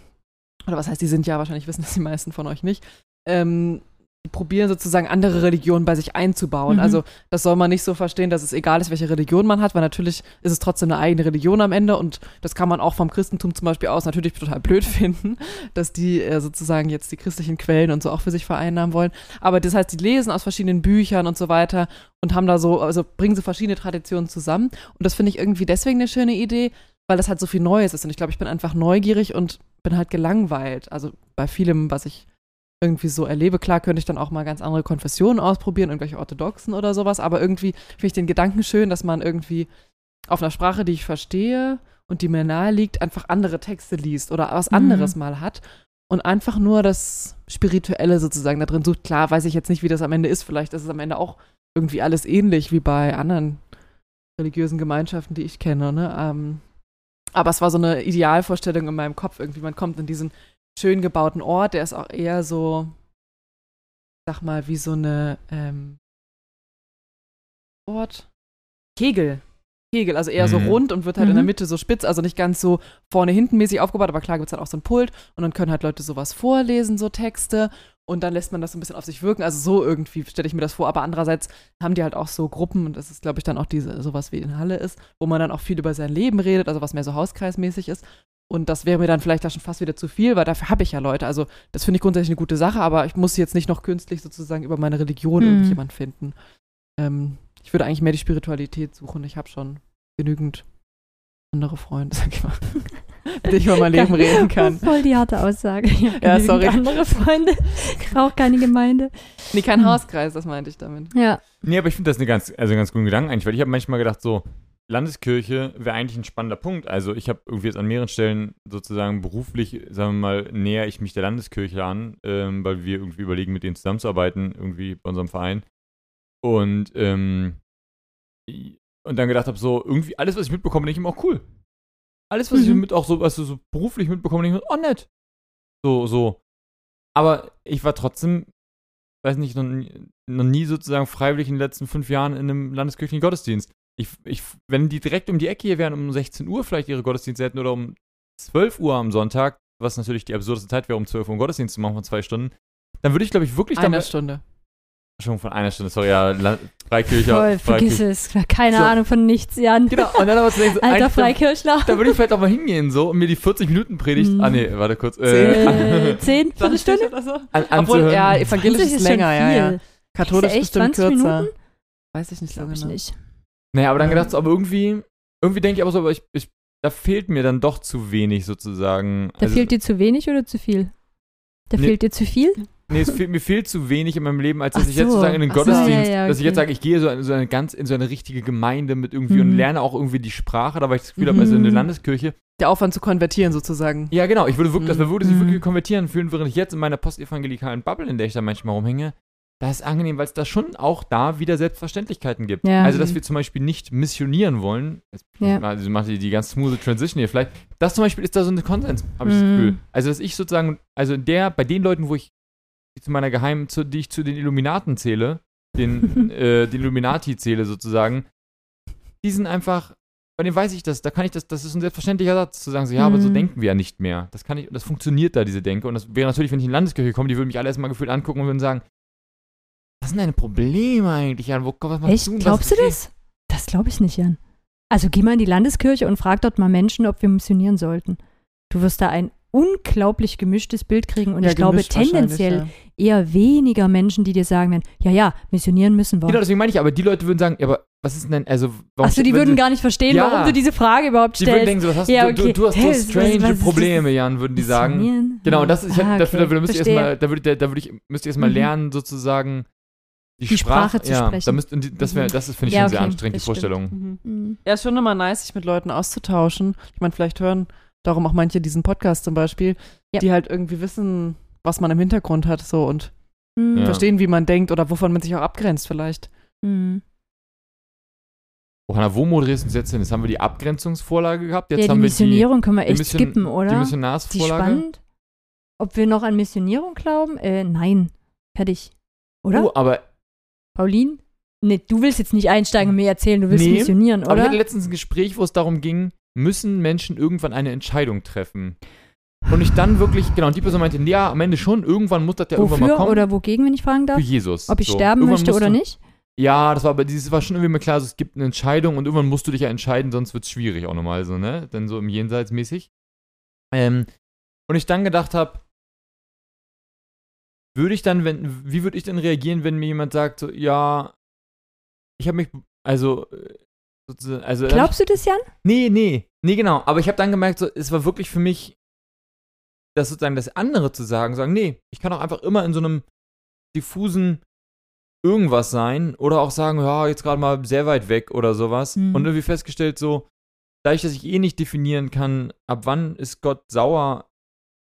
oder was heißt, die sind ja, wahrscheinlich wissen das die meisten von euch nicht, ähm, die probieren sozusagen andere Religionen bei sich einzubauen. Mhm. Also das soll man nicht so verstehen, dass es egal ist, welche Religion man hat, weil natürlich ist es trotzdem eine eigene Religion am Ende und das kann man auch vom Christentum zum Beispiel aus natürlich total blöd finden, dass die äh, sozusagen jetzt die christlichen Quellen und so auch für sich vereinnahmen wollen. Aber das heißt, die lesen aus verschiedenen Büchern und so weiter und haben da so, also bringen so verschiedene Traditionen zusammen. Und das finde ich irgendwie deswegen eine schöne Idee, weil das halt so viel Neues ist. Und ich glaube, ich bin einfach neugierig und bin halt gelangweilt. Also bei vielem, was ich irgendwie so erlebe, klar könnte ich dann auch mal ganz andere Konfessionen ausprobieren, irgendwelche orthodoxen oder sowas, aber irgendwie finde ich den Gedanken schön, dass man irgendwie auf einer Sprache, die ich verstehe und die mir nahe liegt, einfach andere Texte liest oder was Mhm. anderes mal hat und einfach nur das Spirituelle sozusagen da drin sucht. Klar weiß ich jetzt nicht, wie das am Ende ist. Vielleicht ist es am Ende auch irgendwie alles ähnlich wie bei anderen religiösen Gemeinschaften, die ich kenne. Ne? Ähm, aber es war so eine Idealvorstellung in meinem Kopf irgendwie. Man kommt in diesen schön gebauten Ort, der ist auch eher so, sag mal, wie so eine ähm, Ort. Kegel. Kegel, also eher so Mhm. rund und wird halt in der Mhm. Mitte so spitz, also nicht ganz so vorne hinten mäßig aufgebaut, aber klar gibt es halt auch so ein Pult und dann können halt Leute sowas vorlesen, so Texte und dann lässt man das so ein bisschen auf sich wirken, also so irgendwie stelle ich mir das vor, aber andererseits haben die halt auch so Gruppen und das ist glaube ich dann auch diese sowas wie in Halle ist, wo man dann auch viel über sein Leben redet, also was mehr so hauskreismäßig ist und das wäre mir dann vielleicht da schon fast wieder zu viel, weil dafür habe ich ja Leute, also das finde ich grundsätzlich eine gute Sache, aber ich muss jetzt nicht noch künstlich sozusagen über meine Religion Mhm. irgendjemand finden. Ähm, ich würde eigentlich mehr die Spiritualität suchen. Ich habe schon genügend andere Freunde, sag ich mal, mit denen ich über mein Leben reden kann. Voll die harte Aussage. Ja, sorry. andere Freunde. Ich brauche keine Gemeinde. Nee, kein Hm. Hauskreis, das meinte ich damit. Ja. Nee, aber ich finde das eine ganz, also einen ganz guten Gedanken eigentlich, weil ich habe manchmal gedacht, so, Landeskirche wäre eigentlich ein spannender Punkt. Also ich habe irgendwie jetzt an mehreren Stellen sozusagen beruflich, sagen wir mal, näher ich mich der Landeskirche an, ähm, weil wir irgendwie überlegen, mit denen zusammenzuarbeiten, irgendwie bei unserem Verein. Und, ähm, und dann gedacht habe, so, irgendwie alles, was ich mitbekomme, denke ich immer auch cool. Alles, was ich Mhm. mit auch so, du so beruflich mitbekomme, denke ich mir, oh nett. So, so. Aber ich war trotzdem, weiß nicht, noch nie, noch nie sozusagen freiwillig in den letzten fünf Jahren in einem landeskirchlichen Gottesdienst. Ich, ich, wenn die direkt um die Ecke hier wären, um 16 Uhr vielleicht ihre Gottesdienste hätten oder um 12 Uhr am Sonntag, was natürlich die absurdeste Zeit wäre, um 12 Uhr einen Gottesdienst zu machen von zwei Stunden, dann würde ich, glaube ich, wirklich Eine damit. Stunde. Schon von einer Stunde, sorry, ja, La Freikirche. Voll, vergiss es. Keine So. Ahnung von nichts, Jan. Genau, und dann aber zu denken, so, Alter Freikirchler. Da würde ich vielleicht auch mal hingehen, so, und mir die 40 Minuten Predigt. Mhm. Ah, nee, warte kurz. Äh, Äh, zehn, Viertelstunde? oder so? an, Obwohl, anzuhören. ja, evangelisch 20 ist länger, ja, ja. Katholisch Echt? bestimmt 20 kürzer. Minuten? Weiß ich nicht so Glaube ich genau. nicht. Naja, aber dann gedacht, so, aber irgendwie, irgendwie denke ich aber so, aber ich, ich, da fehlt mir dann doch zu wenig sozusagen. Da fehlt dir zu wenig oder zu viel? Da Nee. fehlt dir zu viel? Nee, es fehlt, mir fehlt zu wenig in meinem Leben, als dass Ach ich jetzt so. sozusagen in den Ach so. Gottesdienst, Ja, ja, dass ich jetzt okay. sage, ich gehe so in so eine ganz, in so eine richtige Gemeinde mit irgendwie und Mhm. lerne auch irgendwie die Sprache, da weil ich das Gefühl habe, also in der Mhm. Landeskirche. Der Aufwand zu konvertieren sozusagen. Ja, genau, ich würde wirklich, das Mhm. würde sich Mhm. wirklich konvertieren fühlen, während ich jetzt in meiner postevangelikalen Bubble, in der ich da manchmal rumhänge, da ist angenehm, weil es da schon auch da wieder Selbstverständlichkeiten gibt. Ja. Also, dass Mhm. wir zum Beispiel nicht missionieren wollen, jetzt Ja. also macht die, die ganz smooth Transition hier vielleicht, das zum Beispiel ist da so ein Konsens, habe ich das Mhm. Gefühl. Also, dass ich sozusagen, also der, bei den Leuten, wo ich die zu meiner geheimen, zu, die ich zu den Illuminaten zähle, den, äh, den Illuminati zähle sozusagen, die sind einfach, bei denen weiß ich das, da kann ich das, das ist ein selbstverständlicher Satz, zu sagen, so, ja, aber so Mhm. denken wir ja nicht mehr. Das kann ich, das funktioniert da, diese Denke. Und das wäre natürlich, wenn ich in die Landeskirche komme, die würden mich alle erstmal gefühlt angucken und würden sagen, was sind deine Probleme eigentlich, Jan? Wo, was machst Echt? du? Glaubst du ist okay?" das? Das glaube ich nicht, Jan. Also geh mal in die Landeskirche und frag dort mal Menschen, ob wir missionieren sollten. Du wirst da ein unglaublich gemischtes Bild kriegen und Ja, ich glaube tendenziell ja. eher weniger Menschen, die dir sagen werden, ja, ja, missionieren müssen wir. Genau, deswegen meine ich, aber die Leute würden sagen, ja, aber was ist denn, also, warum Achso, die würden gar nicht verstehen, Ja. warum du diese Frage überhaupt Die würden stellst. denken, so, was hast Ja, du, okay. du, du hast so was- was- strange was ist Probleme, Jan, würden die sagen. Genau, und das ist, ich, Ah, dafür, okay, dafür müsst ihr erstmal, da würde, da würde ich, müsst ihr erstmal Mhm. lernen, sozusagen, die, Die Sprache zu ja, sprechen. Da müsst, das, wär, Mhm. das ist, finde ich, Ja, schon sehr okay, anstrengend, die stimmt. Vorstellung. Mhm. Ja, ist schon immer nice, sich mit Leuten auszutauschen. Ich meine, vielleicht hören darum auch manche diesen Podcast zum Beispiel, Ja. die halt irgendwie wissen, was man im Hintergrund hat, so und Mhm. Verstehen, wie man denkt oder wovon man sich auch abgrenzt vielleicht. Mhm. Oh, Hanna, wo moderierst du uns jetzt hin? Jetzt haben wir die Abgrenzungsvorlage gehabt, jetzt ja, die haben wir Missionierung können wir die echt Mission- skippen, die, oder? die Ist die Missionarsvorlage. spannend? Ob wir noch an Missionierung glauben? Äh, nein. Fertig. Oder? Oh, aber Pauline? Nee, du willst jetzt nicht einsteigen und mir erzählen, du willst Nee, missionieren, Aber ich oder? hatte letztens ein Gespräch, wo es darum ging, müssen Menschen irgendwann eine Entscheidung treffen? Und ich dann wirklich, genau, und die Person meinte, ja, am Ende schon, irgendwann muss das ja irgendwann mal Wofür kommen. oder wogegen, wenn ich fragen darf? für Jesus. Ob ich So, sterben irgendwann möchte oder du- nicht? Ja, das war aber dieses war schon irgendwie mal klar, so, es gibt eine Entscheidung und irgendwann musst du dich ja entscheiden, sonst wird es schwierig auch nochmal so, ne? Dann so im Jenseits mäßig. Ähm, und ich dann gedacht habe, würde ich dann, wenn, wie würde ich denn reagieren, wenn mir jemand sagt, so, ja, ich habe mich, also, äh, also, Glaubst du das, Jan? Nee, nee, nee, genau. Aber ich habe dann gemerkt, so, es war wirklich für mich, das sozusagen das andere zu sagen, sagen, nee, ich kann auch einfach immer in so einem diffusen irgendwas sein oder auch sagen, ja, jetzt gerade mal sehr weit weg oder sowas. Hm. Und irgendwie festgestellt, so, dadurch, dass ich eh nicht definieren kann, ab wann ist Gott sauer,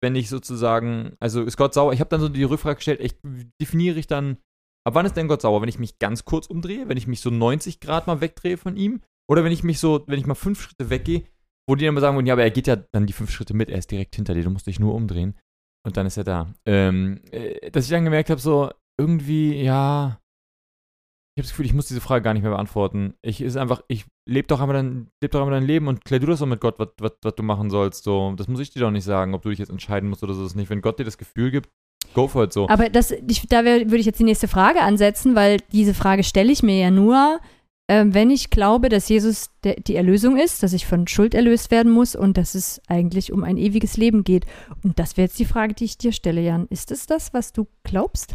wenn ich sozusagen, also ist Gott sauer? Ich habe dann so die Rückfrage gestellt, ich definiere ich dann, ab wann ist denn Gott sauer? Wenn ich mich ganz kurz umdrehe, wenn ich mich so 90 Grad mal wegdrehe von ihm? Oder wenn ich mich so, wenn ich mal fünf Schritte weggehe, wo die dann mal sagen würden, ja, aber er geht ja dann die fünf Schritte mit, er ist direkt hinter dir, du musst dich nur umdrehen. Und dann ist er da. Ähm, äh, dass ich dann gemerkt habe, so, irgendwie, ja, ich habe das Gefühl, ich muss diese Frage gar nicht mehr beantworten. Ich ist einfach, ich lebe doch leb doch einmal dein Leben und klär du das doch mit Gott, was, du machen sollst. So, das muss ich dir doch nicht sagen, ob du dich jetzt entscheiden musst oder so. Das nicht. Wenn Gott dir das Gefühl gibt, go for it so. Aber das, ich, da wär- würde ich jetzt die nächste Frage ansetzen, weil diese Frage stelle ich mir ja nur, ähm, wenn ich glaube, dass Jesus der, die Erlösung ist, dass ich von Schuld erlöst werden muss und dass es eigentlich um ein ewiges Leben geht. Und das wäre jetzt die Frage, die ich dir stelle, Jan. Ist es das, was du glaubst?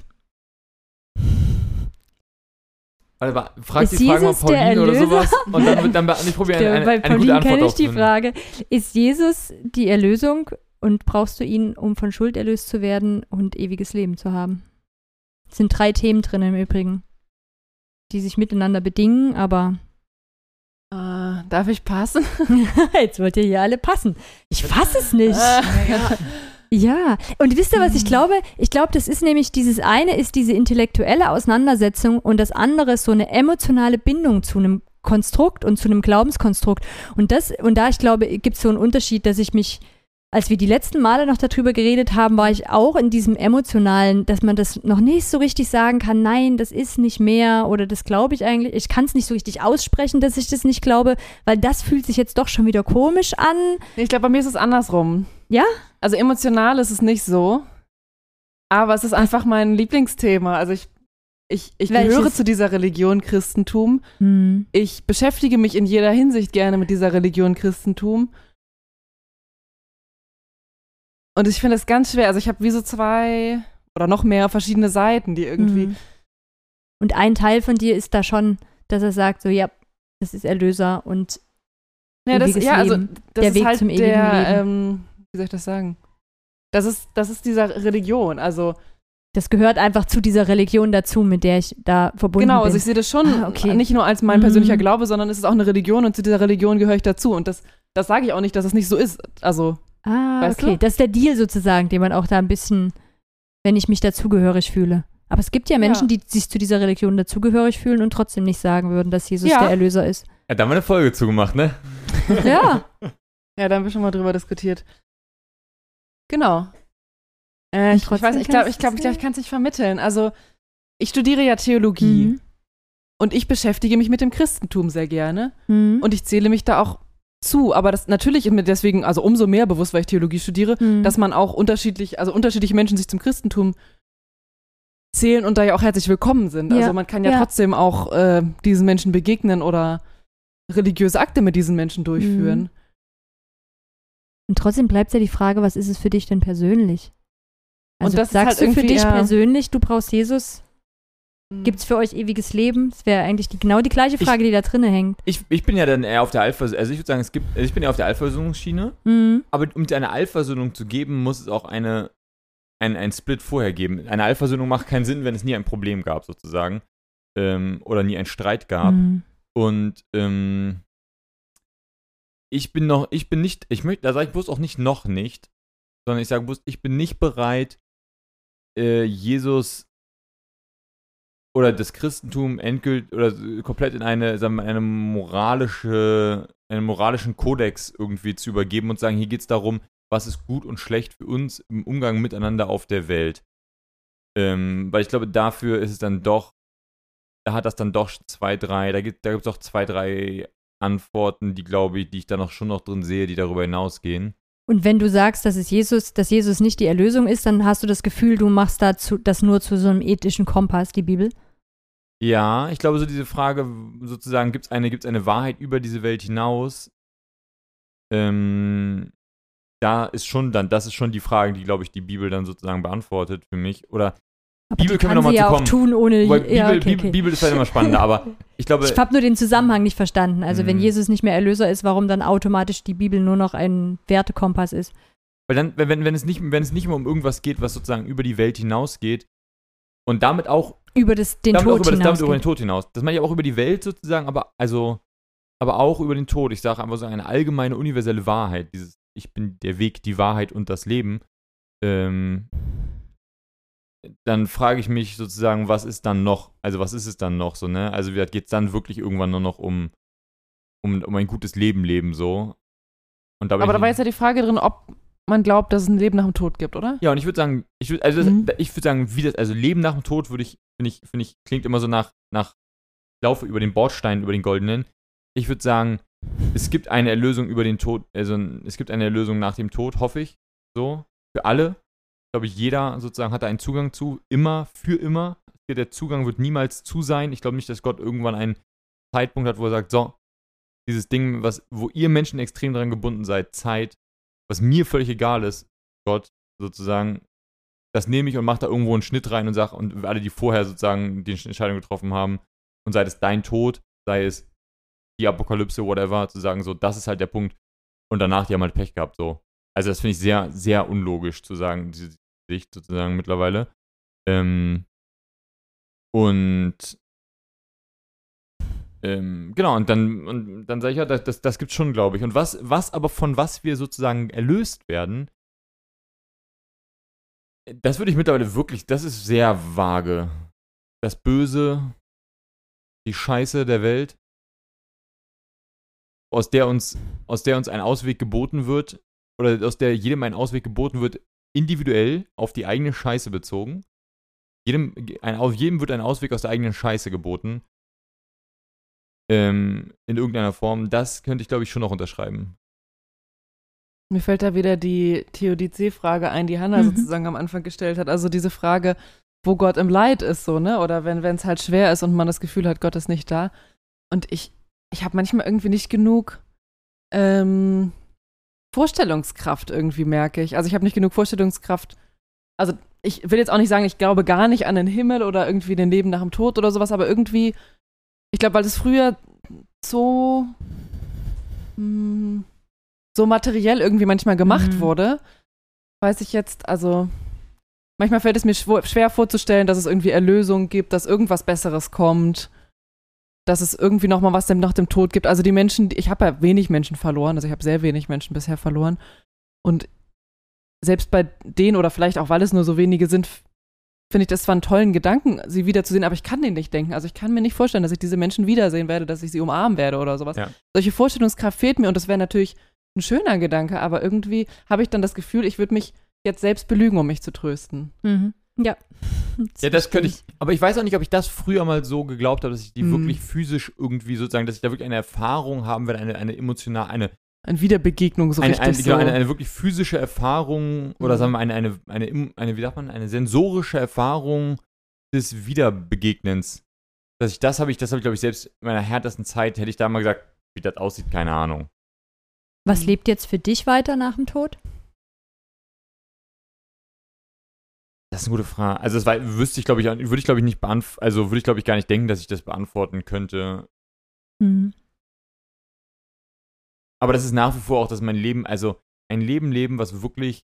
Also, wa- frag Ist die Frage mal Jesus der Pauline oder sowas und dann, dann, dann ich probiere eine, eine, eine gute Pauline Antwort kenne ich die Frage. Ist Jesus die Erlösung und brauchst du ihn, um von Schuld erlöst zu werden und ewiges Leben zu haben? Es sind drei Themen drin im Übrigen, die sich miteinander bedingen, aber Äh, darf ich passen? jetzt wollt ihr hier alle passen. Ich fasse es nicht. Äh, Ja, und wisst ihr, was ich glaube? Ich glaube, das ist nämlich dieses eine ist diese intellektuelle Auseinandersetzung und das andere ist so eine emotionale Bindung zu einem Konstrukt und zu einem Glaubenskonstrukt. Und das, und da ich glaube, gibt es so einen Unterschied, dass ich mich, als wir die letzten Male noch darüber geredet haben, war ich auch in diesem emotionalen, dass man das noch nicht so richtig sagen kann, nein, das ist nicht mehr oder das glaube ich eigentlich. Ich kann es nicht so richtig aussprechen, dass ich das nicht glaube, weil das fühlt sich jetzt doch schon wieder komisch an. Ich glaube, bei mir ist es andersrum. Ja? Also emotional ist es nicht so. Aber es ist einfach mein Lieblingsthema. Also ich, ich, ich gehöre zu dieser Religion Christentum. Hm. Ich beschäftige mich in jeder Hinsicht gerne mit dieser Religion Christentum. Und ich finde es ganz schwer. Also ich habe wie so zwei oder noch mehr verschiedene Seiten, die irgendwie. Mhm. Und ein Teil von dir ist da schon, dass er sagt, so, ja, das ist Erlöser und Ja, das, ja also Leben. das Der ist Weg halt zum ewigen der, ähm, wie soll ich das sagen? Das ist, das ist dieser Religion. Also das gehört einfach zu dieser Religion dazu, mit der ich da verbunden genau, bin. also ich sehe das schon Ah, okay. nicht nur als mein Mhm. persönlicher Glaube, sondern es ist auch eine Religion und zu dieser Religion gehöre ich dazu. Und das, das sage ich auch nicht, dass es nicht so ist. Also ah, weißt okay. du? Das ist der Deal sozusagen, den man auch da ein bisschen, wenn ich mich dazugehörig fühle. Aber es gibt ja Menschen, die sich zu dieser Religion dazugehörig fühlen und trotzdem nicht sagen würden, dass Jesus Ja. der Erlöser ist. Ja, da haben wir eine Folge zugemacht, ne? Ja. Ja, da haben wir schon mal drüber diskutiert. Genau. Äh, ich, ich weiß ich glaube, ich, glaub, ich, glaub, ich kann es nicht vermitteln. Also, ich studiere ja Theologie Mhm. und ich beschäftige mich mit dem Christentum sehr gerne Mhm. und ich zähle mich da auch zu. Aber das natürlich ist mir deswegen, also umso mehr bewusst, weil ich Theologie studiere, Mhm. dass man auch unterschiedlich, also unterschiedliche Menschen sich zum Christentum zählen und da ja auch herzlich willkommen sind. Ja, Also man kann ja, ja. trotzdem auch äh, diesen Menschen begegnen oder religiöse Akte mit diesen Menschen durchführen. Mhm. Und trotzdem bleibt ja die Frage, was ist es für dich denn persönlich? Und Also das ist sagst halt du für dich persönlich, du brauchst Jesus? Mhm. Gibt es für euch ewiges Leben? Das wäre eigentlich die, genau die gleiche Frage, die da drinne hängt. Ich, ich bin ja dann eher auf der Alpha, also ich würde sagen, es gibt, also ich bin ja auf der Allversöhnungsschiene, Mhm. aber um dir eine Allversöhnung zu geben, muss es auch eine, ein, ein Split vorher geben. Eine Allversöhnung macht keinen Sinn, wenn es nie ein Problem gab, sozusagen. Ähm, oder nie einen Streit gab. Mhm. Und ähm, ich bin noch, ich bin nicht, ich möchte, da sage ich bloß auch nicht noch nicht, sondern ich sage bloß, ich bin nicht bereit, äh, Jesus oder das Christentum endgültig oder komplett in eine, sagen wir, eine moralische, einen moralischen Kodex irgendwie zu übergeben und sagen, hier geht es darum, was ist gut und schlecht für uns im Umgang miteinander auf der Welt. Ähm, weil ich glaube, dafür ist es dann doch, da hat das dann doch zwei, drei, da gibt da es auch zwei, drei Antworten, die glaube ich, die ich da noch schon noch drin sehe, die darüber hinausgehen. Und wenn du sagst, dass es Jesus, dass Jesus nicht die Erlösung ist, dann hast du das Gefühl, du machst dazu, das nur zu so einem ethischen Kompass, die Bibel. Ja, ich glaube, so diese Frage, sozusagen, gibt es eine, gibt's eine Wahrheit über diese Welt hinaus? Ähm, da ist schon dann, das ist schon die Frage, die, glaube ich, die Bibel dann sozusagen beantwortet für mich. Oder Aber Bibel können wir kann noch mal sie ja zu auch kommen. tun, ohne. Wobei Bibel, ja, okay, Bibel, okay. Bibel ist halt immer spannender, aber ich glaube, Ich habe nur den Zusammenhang nicht verstanden. Also, wenn Mhm. Jesus nicht mehr Erlöser ist, warum dann automatisch die Bibel nur noch ein Wertekompass ist. weil dann, wenn, wenn, wenn, es nicht, wenn es nicht mehr um irgendwas geht, was sozusagen über die Welt hinausgeht und damit auch Über das, den damit auch Tod über, das, damit über den Tod hinaus. Das meine ich auch über die Welt sozusagen, aber also, aber auch über den Tod. Ich sage einfach so eine allgemeine, universelle Wahrheit. Dieses, ich bin der Weg, die Wahrheit und das Leben. Ähm, dann frage ich mich sozusagen, was ist dann noch? Also was ist es dann noch so, ne? Also geht es dann wirklich irgendwann nur noch um, um, um ein gutes Leben leben so? Bin Aber da war jetzt ja die Frage drin, ob man glaubt, dass es ein Leben nach dem Tod gibt, oder? Ja, und ich würde sagen, ich würde also das, Mhm. ich würde sagen, wie das also Leben nach dem Tod würde ich finde ich finde ich klingt immer so nach nach Laufe über den Bordstein über den goldenen. Ich würde sagen, es gibt eine Erlösung über den Tod, also es gibt eine Erlösung nach dem Tod, hoffe ich, so für alle. Ich glaube, jeder sozusagen hat da einen Zugang zu, immer für immer. Der Zugang wird niemals zu sein. Ich glaube nicht, dass Gott irgendwann einen Zeitpunkt hat, wo er sagt, so, dieses Ding, was, wo ihr Menschen extrem daran gebunden seid, Zeit, was mir völlig egal ist, Gott, sozusagen, das nehme ich und mache da irgendwo einen Schnitt rein und sage, und alle, die vorher sozusagen die Entscheidung getroffen haben, und sei es dein Tod, sei es die Apokalypse, whatever, zu sagen, so, das ist halt der Punkt. Und danach, die haben halt Pech gehabt, so. Also, das finde ich sehr, sehr unlogisch zu sagen, diese Sicht sozusagen mittlerweile. Ähm, und ähm, genau, und dann, und dann sage ich ja, das, das, das gibt schon, glaube ich. Und was, was aber von was wir sozusagen erlöst werden, das würde ich mittlerweile wirklich, das ist sehr vage. Das Böse, die Scheiße der Welt, aus der uns, aus der uns ein Ausweg geboten wird, oder aus der jedem ein Ausweg geboten wird, individuell auf die eigene Scheiße bezogen. Jedem, ein, auf jedem wird ein Ausweg aus der eigenen Scheiße geboten. Ähm, in irgendeiner Form. Das könnte ich, glaube ich, schon noch unterschreiben. Mir fällt da wieder die Theodizee-Frage ein, die Hannah Mhm. sozusagen am Anfang gestellt hat. Also diese Frage, wo Gott im Leid ist, so, ne? Oder wenn es halt schwer ist und man das Gefühl hat, Gott ist nicht da. Und ich, ich habe manchmal irgendwie nicht genug ähm, Vorstellungskraft irgendwie, merke ich. Also ich habe nicht genug Vorstellungskraft. Also ich will jetzt auch nicht sagen, ich glaube gar nicht an den Himmel oder irgendwie den Leben nach dem Tod oder sowas, aber irgendwie, ich glaube, weil es früher so, mh, so materiell irgendwie manchmal gemacht Mhm. wurde, weiß ich jetzt, also manchmal fällt es mir schwer vorzustellen, dass es irgendwie Erlösung gibt, dass irgendwas Besseres kommt, dass es irgendwie noch mal was dem, nach dem Tod gibt. Also die Menschen, die- ich habe ja wenig Menschen verloren, also ich habe sehr wenig Menschen bisher verloren und selbst bei denen oder vielleicht auch, weil es nur so wenige sind, finde ich das zwar einen tollen Gedanken, sie wiederzusehen, aber ich kann den nicht denken. Also ich kann mir nicht vorstellen, dass ich diese Menschen wiedersehen werde, dass ich sie umarmen werde oder sowas. Ja. Solche Vorstellungskraft fehlt mir und das wäre natürlich ein schöner Gedanke, aber irgendwie habe ich dann das Gefühl, ich würde mich jetzt selbst belügen, um mich zu trösten. Mhm. Ja. Ja, das könnte ich. Aber ich weiß auch nicht, ob ich das früher mal so geglaubt habe, dass ich die Mhm. wirklich physisch irgendwie sozusagen, dass ich da wirklich eine Erfahrung haben werde, eine, eine emotional, eine, Eine Wiederbegegnung so eine, richtig eine, so. genau, eine, eine wirklich physische Erfahrung oder Mhm. sagen wir eine, eine, eine, eine, wie sagt man, eine sensorische Erfahrung des Wiederbegegnens. Dass ich das habe ich, das habe ich, glaube ich, selbst in meiner härtesten Zeit, hätte ich da mal gesagt, wie das aussieht, keine Ahnung. Was lebt jetzt für dich weiter nach dem Tod? Das ist eine gute Frage. Also das war, wüsste ich, glaube ich, würde ich, glaube ich, nicht beantworten, also würde ich, glaube ich, gar nicht denken, dass ich das beantworten könnte. Mhm. Aber das ist nach wie vor auch, dass mein Leben, also ein Leben leben, was wirklich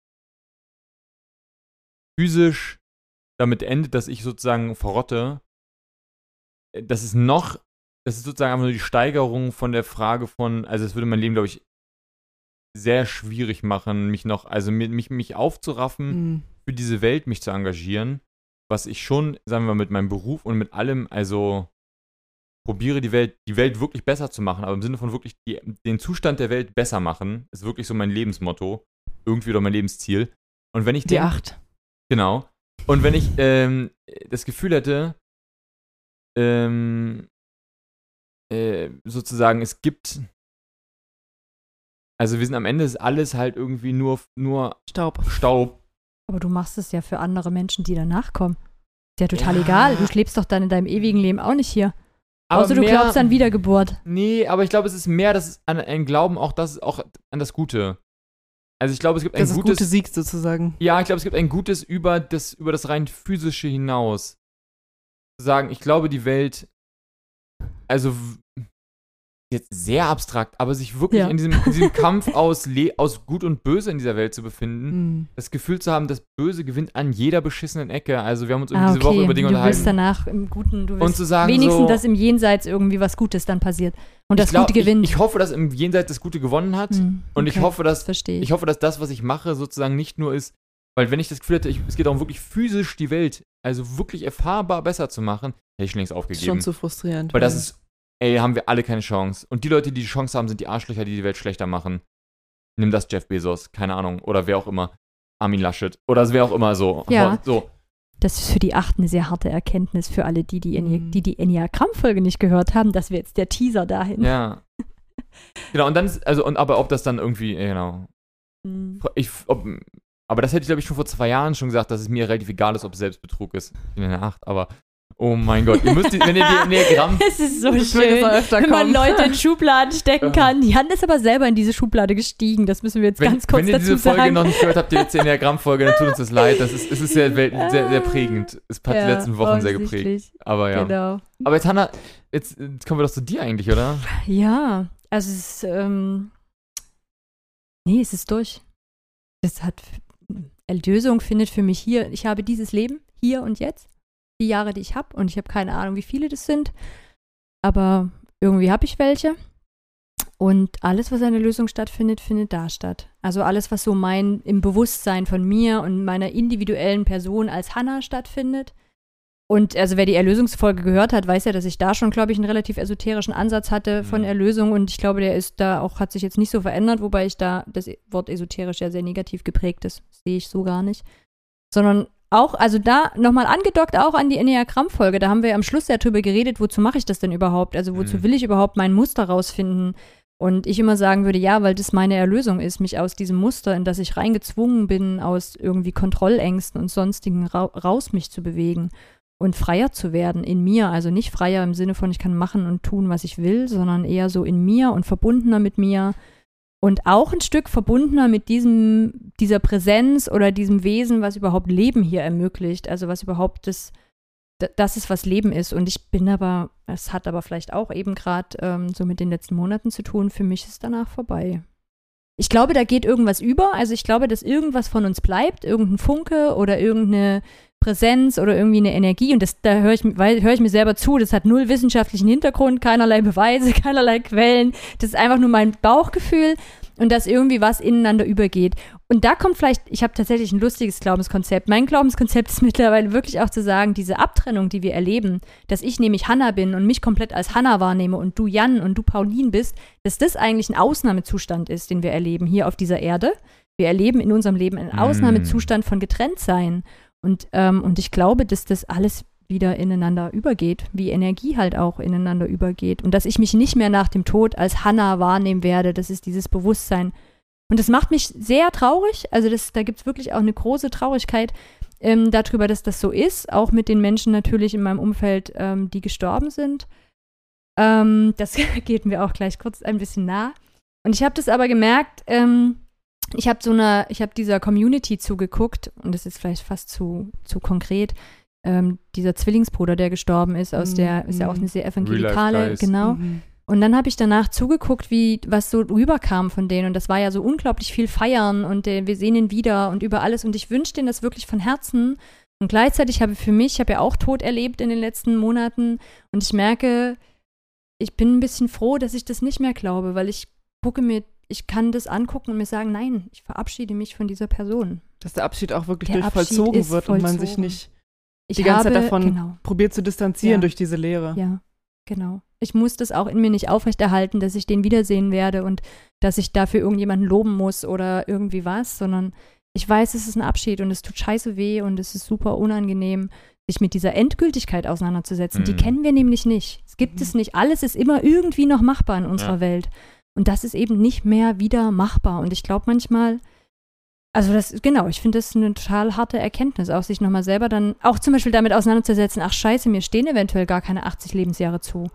physisch damit endet, dass ich sozusagen verrotte. äh, Das ist noch, das ist sozusagen einfach nur die Steigerung von der Frage von, also es würde mein Leben, glaube ich, sehr schwierig machen, mich noch, also mi- mich, mich aufzuraffen, Mhm. Für diese Welt mich zu engagieren, was ich schon, sagen wir mal, mit meinem Beruf und mit allem, also probiere die Welt, die Welt wirklich besser zu machen, aber im Sinne von wirklich die, den Zustand der Welt besser machen, ist wirklich so mein Lebensmotto, irgendwie oder mein Lebensziel. Und wenn ich Die denk- acht. Genau. Und wenn ich ähm, das Gefühl hätte, ähm, äh, sozusagen, es gibt. Also wir sind am Ende ist alles halt irgendwie nur, nur Staub. Staub. Aber du machst es ja für andere Menschen, die danach kommen. Ist ja total Ja. egal. Du lebst doch dann in deinem ewigen Leben auch nicht hier. Aber Außer du mehr- glaubst an Wiedergeburt. Nee, aber ich glaube, es ist mehr das an ein Glauben auch das auch an das Gute. Also ich glaube, es gibt ein Das ist gutes gute Sieg sozusagen. Ja, ich glaube, es gibt ein gutes über das über das rein physische hinaus. Zu sagen, ich glaube, die Welt also jetzt sehr abstrakt, aber sich wirklich Ja. in, diesem, in diesem Kampf aus, Le aus Gut und Böse in dieser Welt zu befinden, Mhm. das Gefühl zu haben, das Böse gewinnt an jeder beschissenen Ecke. Also wir haben uns Ah, diese Woche okay. über Dinge Du willst unterhalten. danach im Guten, du Und willst zu sagen, wenigstens, so, dass im Jenseits irgendwie was Gutes dann passiert. Und das glaub, Gute gewinnt. Ich, ich hoffe, dass im Jenseits das Gute gewonnen hat. Hm, Und ich hoffe, dass das verstehe ich. ich hoffe, dass das, was ich mache, sozusagen nicht nur ist, weil wenn ich das Gefühl hätte, ich, es geht darum, wirklich physisch die Welt, also wirklich erfahrbar besser zu machen, hätte ich schon längst Ist aufgegeben. schon zu frustrierend. weil das ist, ey, haben wir alle keine Chance. Und die Leute, die die Chance haben, sind die Arschlöcher, die die Welt schlechter machen. Nimm das Jeff Bezos, keine Ahnung, oder wer auch immer. Armin Laschet, oder wer auch immer so. Ja. So, Das ist für die Acht eine sehr harte Erkenntnis für alle, die die, Eni- Mhm. die, die Enneagramm-Folge nicht gehört haben. Das wäre jetzt der Teaser dahin. ja. genau, und dann ist, also, und aber ob das dann irgendwie, ja, genau. Hm. Ich, ob, aber das hätte ich, glaube ich, schon vor zwei Jahren schon gesagt, dass es mir relativ egal ist, ob es Selbstbetrug ist. Ich bin in der Acht, aber oh mein Gott, ihr müsst, die, wenn ihr die Enneagramm Es ist so Das jetzt schön, wenn man. Leute in Schubladen stecken Ja. kann. Jan ist aber selber in diese Schublade gestiegen. Das müssen wir jetzt Wenn, ganz kurz wenn ihr diese Folge sagen. noch nicht gehört habt, die letzte Enneagramm-Folge, dann tut uns das leid. Das ist, es ist sehr, sehr, sehr prägend. Es hat die letzten Wochen sehr geprägt. Aber ja. Genau. Aber jetzt, Hanna, jetzt, jetzt kommen wir doch zu dir eigentlich, oder? Ja, also es ist, ähm, nee, es ist durch. Das hat, Erlösung findet für mich hier, ich habe dieses Leben, hier und jetzt, die Jahre, die ich habe und ich habe keine Ahnung, wie viele das sind, aber irgendwie habe ich welche. Und alles, was an der Lösung stattfindet, findet da statt. Also alles, was so mein im Bewusstsein von mir und meiner individuellen Person als Hannah stattfindet. Und also wer die Erlösungsfolge gehört hat, weiß ja, dass ich da schon, glaube ich, einen relativ esoterischen Ansatz hatte von Mhm. Erlösung. Und ich glaube, der ist da auch, hat sich jetzt nicht so verändert, wobei ich da das Wort esoterisch ja sehr negativ geprägt ist. Sehe ich so gar nicht. Sondern auch, also da nochmal angedockt auch an die Enneagramm-Folge. Da haben wir am Schluss ja drüber geredet, wozu mache ich das denn überhaupt? Also wozu Mhm. will ich überhaupt mein Muster rausfinden? Und ich immer sagen würde, ja, weil das meine Erlösung ist, mich aus diesem Muster, in das ich reingezwungen bin, aus irgendwie Kontrollängsten und sonstigen ra raus mich zu bewegen und freier zu werden in mir. Also nicht freier im Sinne von, ich kann machen und tun, was ich will, sondern eher so in mir und verbundener mit mir und auch ein Stück verbundener mit diesem, dieser Präsenz oder diesem Wesen, was überhaupt Leben hier ermöglicht. Also was überhaupt das, das ist, was Leben ist. Und ich bin aber, es hat aber vielleicht auch eben gerade ähm, so mit den letzten Monaten zu tun, für mich ist danach vorbei. Ich glaube, da geht irgendwas über. Also ich glaube, dass irgendwas von uns bleibt, irgendein Funke oder irgendeine Präsenz oder irgendwie eine Energie. Und das, da höre ich, höre ich mir selber zu. Das hat null wissenschaftlichen Hintergrund, keinerlei Beweise, keinerlei Quellen. Das ist einfach nur mein Bauchgefühl und dass irgendwie was ineinander übergeht. Und da kommt vielleicht, ich habe tatsächlich ein lustiges Glaubenskonzept. Mein Glaubenskonzept ist mittlerweile wirklich auch zu sagen, diese Abtrennung, die wir erleben, dass ich nämlich Hannah bin und mich komplett als Hannah wahrnehme und du Jan und du Pauline bist, dass das eigentlich ein Ausnahmezustand ist, den wir erleben hier auf dieser Erde. Wir erleben in unserem Leben einen Mm. Ausnahmezustand von Getrenntsein. Und, ähm, und ich glaube, dass das alles wieder ineinander übergeht, wie Energie halt auch ineinander übergeht. Und dass ich mich nicht mehr nach dem Tod als Hannah wahrnehmen werde. Das ist dieses Bewusstsein. Und das macht mich sehr traurig. Also das, da gibt es wirklich auch eine große Traurigkeit ähm, darüber, dass das so ist. Auch mit den Menschen natürlich in meinem Umfeld, ähm, die gestorben sind. Ähm, das geht mir auch gleich kurz ein bisschen nah. Und ich habe das aber gemerkt, ähm, ich habe so eine, ich habe dieser Community zugeguckt und das ist vielleicht fast zu, zu konkret. Ähm, dieser Zwillingsbruder, der gestorben ist, aus Mhm. der, ist ja auch eine sehr evangelikale, genau. Mhm. Und dann habe ich danach zugeguckt, wie was so rüberkam von denen. Und das war ja so unglaublich viel Feiern und äh, wir sehen ihn wieder und über alles. Und ich wünsche denen das wirklich von Herzen. Und gleichzeitig habe ich für mich, ich habe ja auch Tod erlebt in den letzten Monaten. Und ich merke, ich bin ein bisschen froh, dass ich das nicht mehr glaube, weil ich gucke mir, ich kann das angucken und mir sagen, nein, ich verabschiede mich von dieser Person. Dass der Abschied auch wirklich Der durch Abschied vollzogen wird und man sich nicht Ich Die ganze habe, Zeit davon- genau, probiert zu distanzieren Ja. durch diese Leere. Ja, genau. Ich muss das auch in mir nicht aufrechterhalten, dass ich den wiedersehen werde und dass ich dafür irgendjemanden loben muss oder irgendwie was, sondern Ich weiß, es ist ein Abschied und es tut scheiße weh und es ist super unangenehm, sich mit dieser Endgültigkeit auseinanderzusetzen. Die Mhm. kennen wir nämlich nicht. Es gibt es nicht. Alles ist immer irgendwie noch machbar in unserer Ja. Welt. Und das ist eben nicht mehr wieder machbar. Und ich glaube manchmal, also das, genau, ich finde das eine total harte Erkenntnis, auch sich nochmal selber dann, auch zum Beispiel damit auseinanderzusetzen, ach scheiße, mir stehen eventuell gar keine 80 Lebensjahre zu.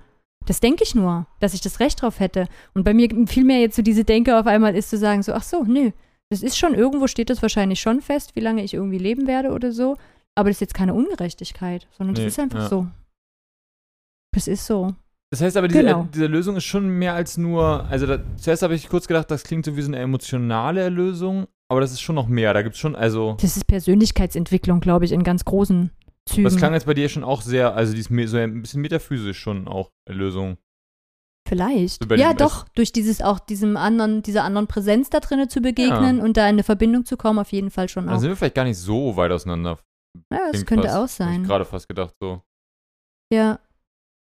Das denke ich nur, dass ich das Recht drauf hätte. Und bei mir vielmehr jetzt so diese Denke auf einmal ist zu sagen, so, ach so, nö, das ist schon, irgendwo steht das wahrscheinlich schon fest, wie lange ich irgendwie leben werde oder so. Aber das ist jetzt keine Ungerechtigkeit, sondern das Nee, ist einfach ja. so. Das ist so. Das heißt aber, diese, Genau. äh, diese Lösung ist schon mehr als nur, also da, zuerst habe ich kurz gedacht, das klingt so wie so eine emotionale Erlösung, aber das ist schon noch mehr. Da gibt es schon, also, Das ist Persönlichkeitsentwicklung, glaube ich, in ganz großen Zügen. das klang jetzt bei dir schon auch sehr, also die ist so ein bisschen metaphysisch schon auch Erlösung. Vielleicht. So Ja, doch, durch dieses auch diesem anderen, dieser anderen Präsenz da drinnen zu begegnen und da in eine Verbindung zu kommen, auf jeden Fall schon Dann auch. sind wir vielleicht gar nicht so weit auseinander. Ja, das Klingt könnte fast. auch sein. Ich gerade fast gedacht so. Ja.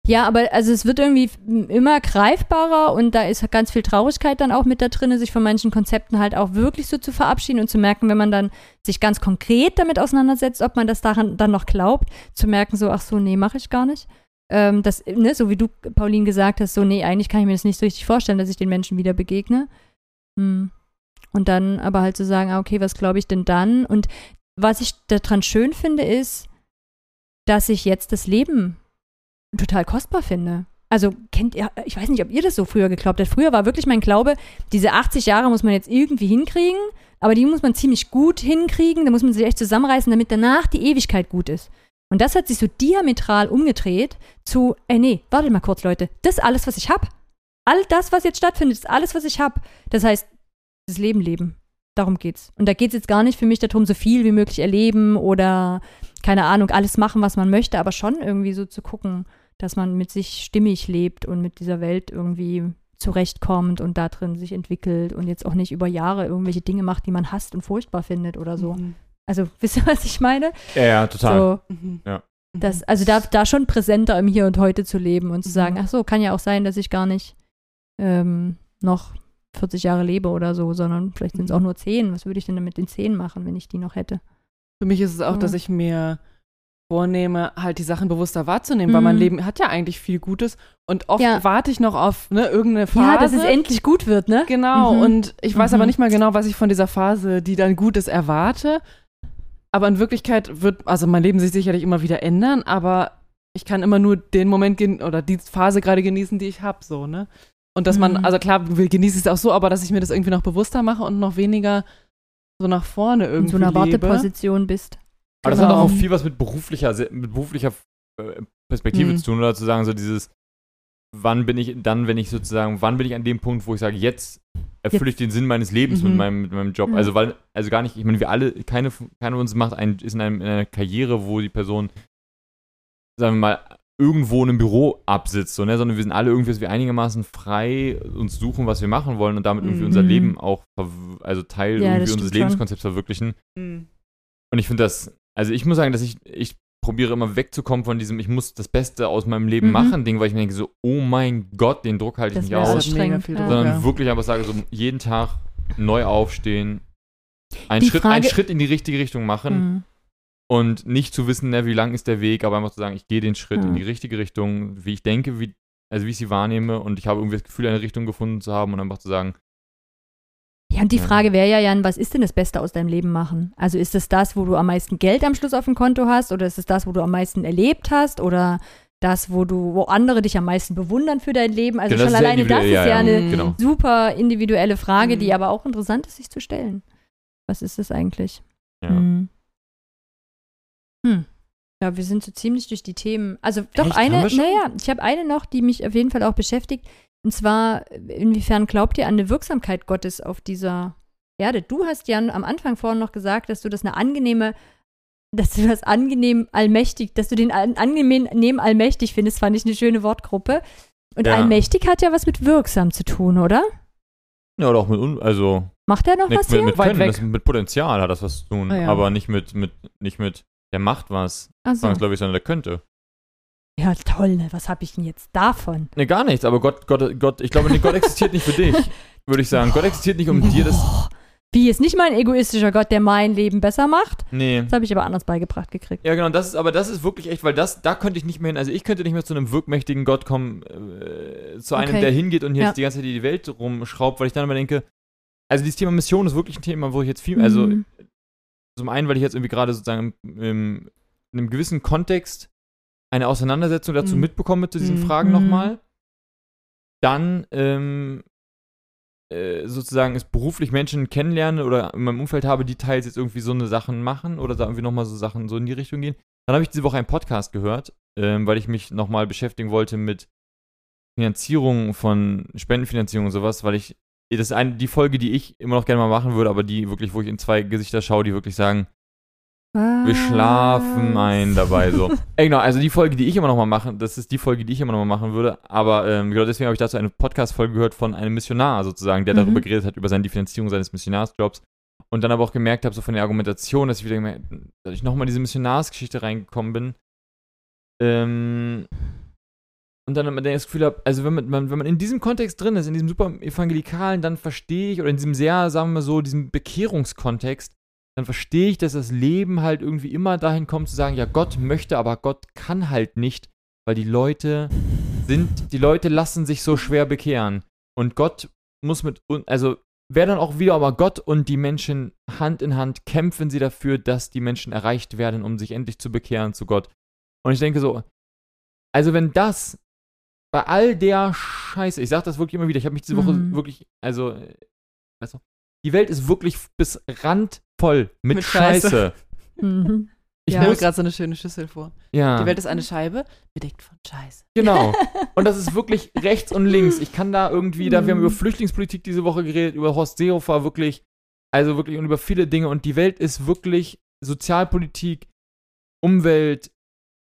Ja, aber also es wird irgendwie immer greifbarer und da ist ganz viel Traurigkeit dann auch mit da drin, sich von manchen Konzepten halt auch wirklich so zu verabschieden und zu merken, wenn man dann sich ganz konkret damit auseinandersetzt, ob man das daran dann noch glaubt, zu merken so, ach so, nee, mache ich gar nicht. Ähm, das, ne, so wie du, Pauline, gesagt hast, so, nee, eigentlich kann ich mir das nicht so richtig vorstellen, dass ich den Menschen wieder begegne. Hm. Und dann aber halt zu sagen, ah, okay, was glaube ich denn dann? Und was ich daran schön finde, ist, dass ich jetzt das Leben total kostbar finde. Also kennt ihr, ich weiß nicht, ob ihr das so früher geglaubt habt. Früher war wirklich mein Glaube, diese 80 Jahre muss man jetzt irgendwie hinkriegen, aber die muss man ziemlich gut hinkriegen, da muss man sich echt zusammenreißen, damit danach die Ewigkeit gut ist. Und das hat sich so diametral umgedreht zu, ey nee, wartet mal kurz, Leute, das ist alles, was ich hab. All das, was jetzt stattfindet, ist alles, was ich hab. Das heißt, das Leben leben. Darum geht's. Und da geht's jetzt gar nicht für mich darum, so viel wie möglich erleben oder, keine Ahnung, alles machen, was man möchte, aber schon irgendwie so zu gucken, dass man mit sich stimmig lebt und mit dieser Welt irgendwie zurechtkommt und da drin sich entwickelt und jetzt auch nicht über Jahre irgendwelche Dinge macht, die man hasst und furchtbar findet oder so. Mhm. Also, wisst ihr, was ich meine? Ja, ja, total. So, Mhm. Ja. das, also da, da schon präsenter im Hier und Heute zu leben und zu Mhm. sagen, ach so, kann ja auch sein, dass ich gar nicht ähm, noch 40 Jahre lebe oder so, sondern vielleicht sind es Mhm. auch nur 10. Was würde ich denn dann mit den 10 machen, wenn ich die noch hätte? Für mich ist es auch, Ja. dass ich mir vornehme, halt die Sachen bewusster wahrzunehmen, weil mein Mhm. Leben hat ja eigentlich viel Gutes und oft Ja. warte ich noch auf ne, irgendeine Phase. Ja, dass es endlich gut wird, ne? Genau, Mhm. und ich weiß aber Mhm. nicht mal genau, was ich von dieser Phase, die dann gut ist, erwarte. Aber in Wirklichkeit wird, also mein Leben sich sicherlich immer wieder ändern, aber ich kann immer nur den Moment oder die Phase gerade genießen, die ich habe, so, ne? Und dass man, Mhm. also klar, wir genießen es auch so, aber dass ich mir das irgendwie noch bewusster mache und noch weniger so nach vorne In irgendwie so einer lebe. Warteposition bist. Aber das hat Genau. auch viel was mit beruflicher, mit beruflicher äh, Perspektive Mhm. zu tun, oder zu sagen, so dieses, wann bin ich dann, wenn ich sozusagen, wann bin ich an dem Punkt, wo ich sage, jetzt erfülle ich den Sinn meines Lebens Mhm. mit, meinem, mit meinem Job. Ja. Also weil, also gar nicht, ich meine, wir alle, keine, keine von uns macht ein, ist in, einem, in einer Karriere, wo die Person, sagen wir mal, irgendwo in einem Büro absitzt, so, ne? sondern wir sind alle irgendwie, dass wir einigermaßen frei uns suchen, was wir machen wollen und damit irgendwie Mhm. unser Leben auch, also Teil Ja, irgendwie unseres stimmt schon. Lebenskonzepts verwirklichen. Mhm. Und ich finde das, also ich muss sagen, dass ich, ich probiere immer wegzukommen von diesem, ich muss das Beste aus meinem Leben Mhm. machen Ding, weil ich mir denke so, oh mein Gott, den Druck halte ich Das nicht aus. sondern ja. wirklich einfach sage, so jeden Tag neu aufstehen, einen Die Schritt, einen Frage- Schritt in die richtige Richtung machen Mhm. Und nicht zu wissen, ne, wie lang ist der Weg, aber einfach zu sagen, ich gehe den Schritt Ja. in die richtige Richtung, wie ich denke, wie, also wie ich sie wahrnehme und ich habe irgendwie das Gefühl, eine Richtung gefunden zu haben und einfach zu sagen, Ja, und die Ja. Frage wäre ja, Jan, was ist denn das Beste aus deinem Leben machen? Also ist es das, wo du am meisten Geld am Schluss auf dem Konto hast oder ist es das, wo du am meisten erlebt hast oder das, wo du, wo andere dich am meisten bewundern für dein Leben? Also das schon alleine das ist ja, ja, ja. eine Mhm. genau. super individuelle Frage, Mhm. die aber auch interessant ist, sich zu stellen. Was ist das eigentlich? Ja. Hm. Hm. Ja, wir sind so ziemlich durch die Themen. Also doch Echt? eine, naja, ich habe eine noch, die mich auf jeden Fall auch beschäftigt. Und zwar, inwiefern glaubt ihr an eine Wirksamkeit Gottes auf dieser Erde? Du hast Jan am Anfang vorhin noch gesagt, dass du das eine angenehme, dass du das angenehm allmächtig, dass du den an- angenehm allmächtig findest, fand ich eine schöne Wortgruppe. Und Ja. allmächtig hat ja was mit wirksam zu tun, oder? ja, oder auch mit, un- also Macht er noch mit, was mit, hier? mit Weit Können, weg. das, mit Potenzial hat das was zu tun, Ah, ja. aber nicht mit, mit, nicht mit, der macht was, Ach so. glaube ich, sondern der könnte. Ja, toll, ne? Was habe ich denn jetzt davon? Ne, gar nichts, aber Gott, Gott, Gott, ich glaube, nee, Gott existiert nicht für dich, würde ich sagen. Gott existiert nicht, um dir das. Wie ist nicht mein egoistischer Gott, der mein Leben besser macht? Nee. Das habe ich aber anders beigebracht gekriegt. Ja, genau, das ist, aber das ist wirklich echt, weil das, da könnte ich nicht mehr hin, also ich könnte nicht mehr zu einem wirkmächtigen Gott kommen, äh, zu einem, Okay. der hingeht und jetzt Ja. die ganze Zeit die Welt rumschraubt, weil ich dann immer denke, also dieses Thema Mission ist wirklich ein Thema, wo ich jetzt viel, also Mhm. Zum einen, weil ich jetzt irgendwie gerade sozusagen im, im, in einem gewissen Kontext eine Auseinandersetzung dazu Mhm. mitbekomme zu diesen Mhm. Fragen Mhm. nochmal. Dann ähm, äh, sozusagen es beruflich Menschen kennenlerne oder in meinem Umfeld habe, die teils jetzt irgendwie so eine Sachen machen oder da irgendwie nochmal so Sachen so in die Richtung gehen. Dann habe ich diese Woche einen Podcast gehört, ähm, weil ich mich nochmal beschäftigen wollte mit Finanzierung von Spendenfinanzierung und sowas, weil ich, das ist eine, die Folge, die ich immer noch gerne mal machen würde, aber die wirklich, wo ich in zwei Gesichter schaue, die wirklich sagen, wir schlafen ein dabei so. Ey, genau, also die Folge, die ich immer noch mal machen, das ist die Folge, die ich immer noch mal machen würde, aber ähm, genau deswegen habe ich dazu eine Podcast-Folge gehört von einem Missionar sozusagen, der Mhm. darüber geredet hat, über seine die Finanzierung seines Missionarsjobs und dann aber auch gemerkt habe, so von der Argumentation, dass ich wieder gemerkt, dass ich nochmal diese Missionarsgeschichte reingekommen bin, ähm, und dann immer das Gefühl also wenn man, man, wenn man in diesem Kontext drin ist, in diesem super evangelikalen, dann verstehe ich, oder in diesem sehr, sagen wir mal so, diesem Bekehrungskontext, dann verstehe ich, dass das Leben halt irgendwie immer dahin kommt zu sagen, ja, Gott möchte, aber Gott kann halt nicht, weil die Leute sind, die Leute lassen sich so schwer bekehren. Und Gott muss mit, un- also wäre dann auch wieder aber Gott und die Menschen Hand in Hand kämpfen sie dafür, dass die Menschen erreicht werden, um sich endlich zu bekehren zu Gott. Und ich denke so, also wenn das bei all der Scheiße, ich sag das wirklich immer wieder, ich habe mich diese Woche Mhm. wirklich, also, äh, weißt du, die Welt ist wirklich bis randvoll mit, Mit Scheiße. Scheiße. Mhm. Ich habe muss, gerade so eine schöne Schüssel vor. ja, Die Welt ist eine Scheibe, bedeckt von Scheiße. genau. Und das ist wirklich rechts und links. Ich kann da irgendwie, da wir haben Mhm. über Flüchtlingspolitik diese Woche geredet, über Horst Seehofer wirklich, also wirklich und über viele Dinge. Und die Welt ist wirklich Sozialpolitik, Umwelt,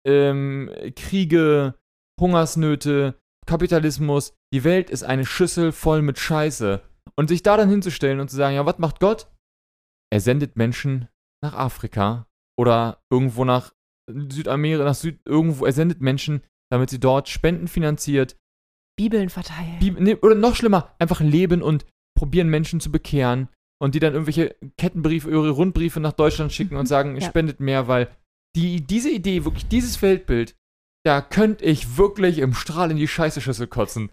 ähm, Kriege, Hungersnöte, Kapitalismus. Die Welt ist eine Schüssel voll mit Scheiße. Und sich da dann hinzustellen und zu sagen, ja, was macht Gott? Er sendet Menschen nach Afrika oder irgendwo nach Südamerika, nach Süd, irgendwo, er sendet Menschen, damit sie dort Spenden finanziert, Bibeln verteilen. Bib- nee, oder noch schlimmer, einfach leben und probieren Menschen zu bekehren und die dann irgendwelche Kettenbriefe, ihre Rundbriefe nach Deutschland schicken und sagen, Ja. spendet mehr, weil die, diese Idee, wirklich dieses Weltbild, da könnte ich wirklich im Strahl in die Scheißeschüssel kotzen.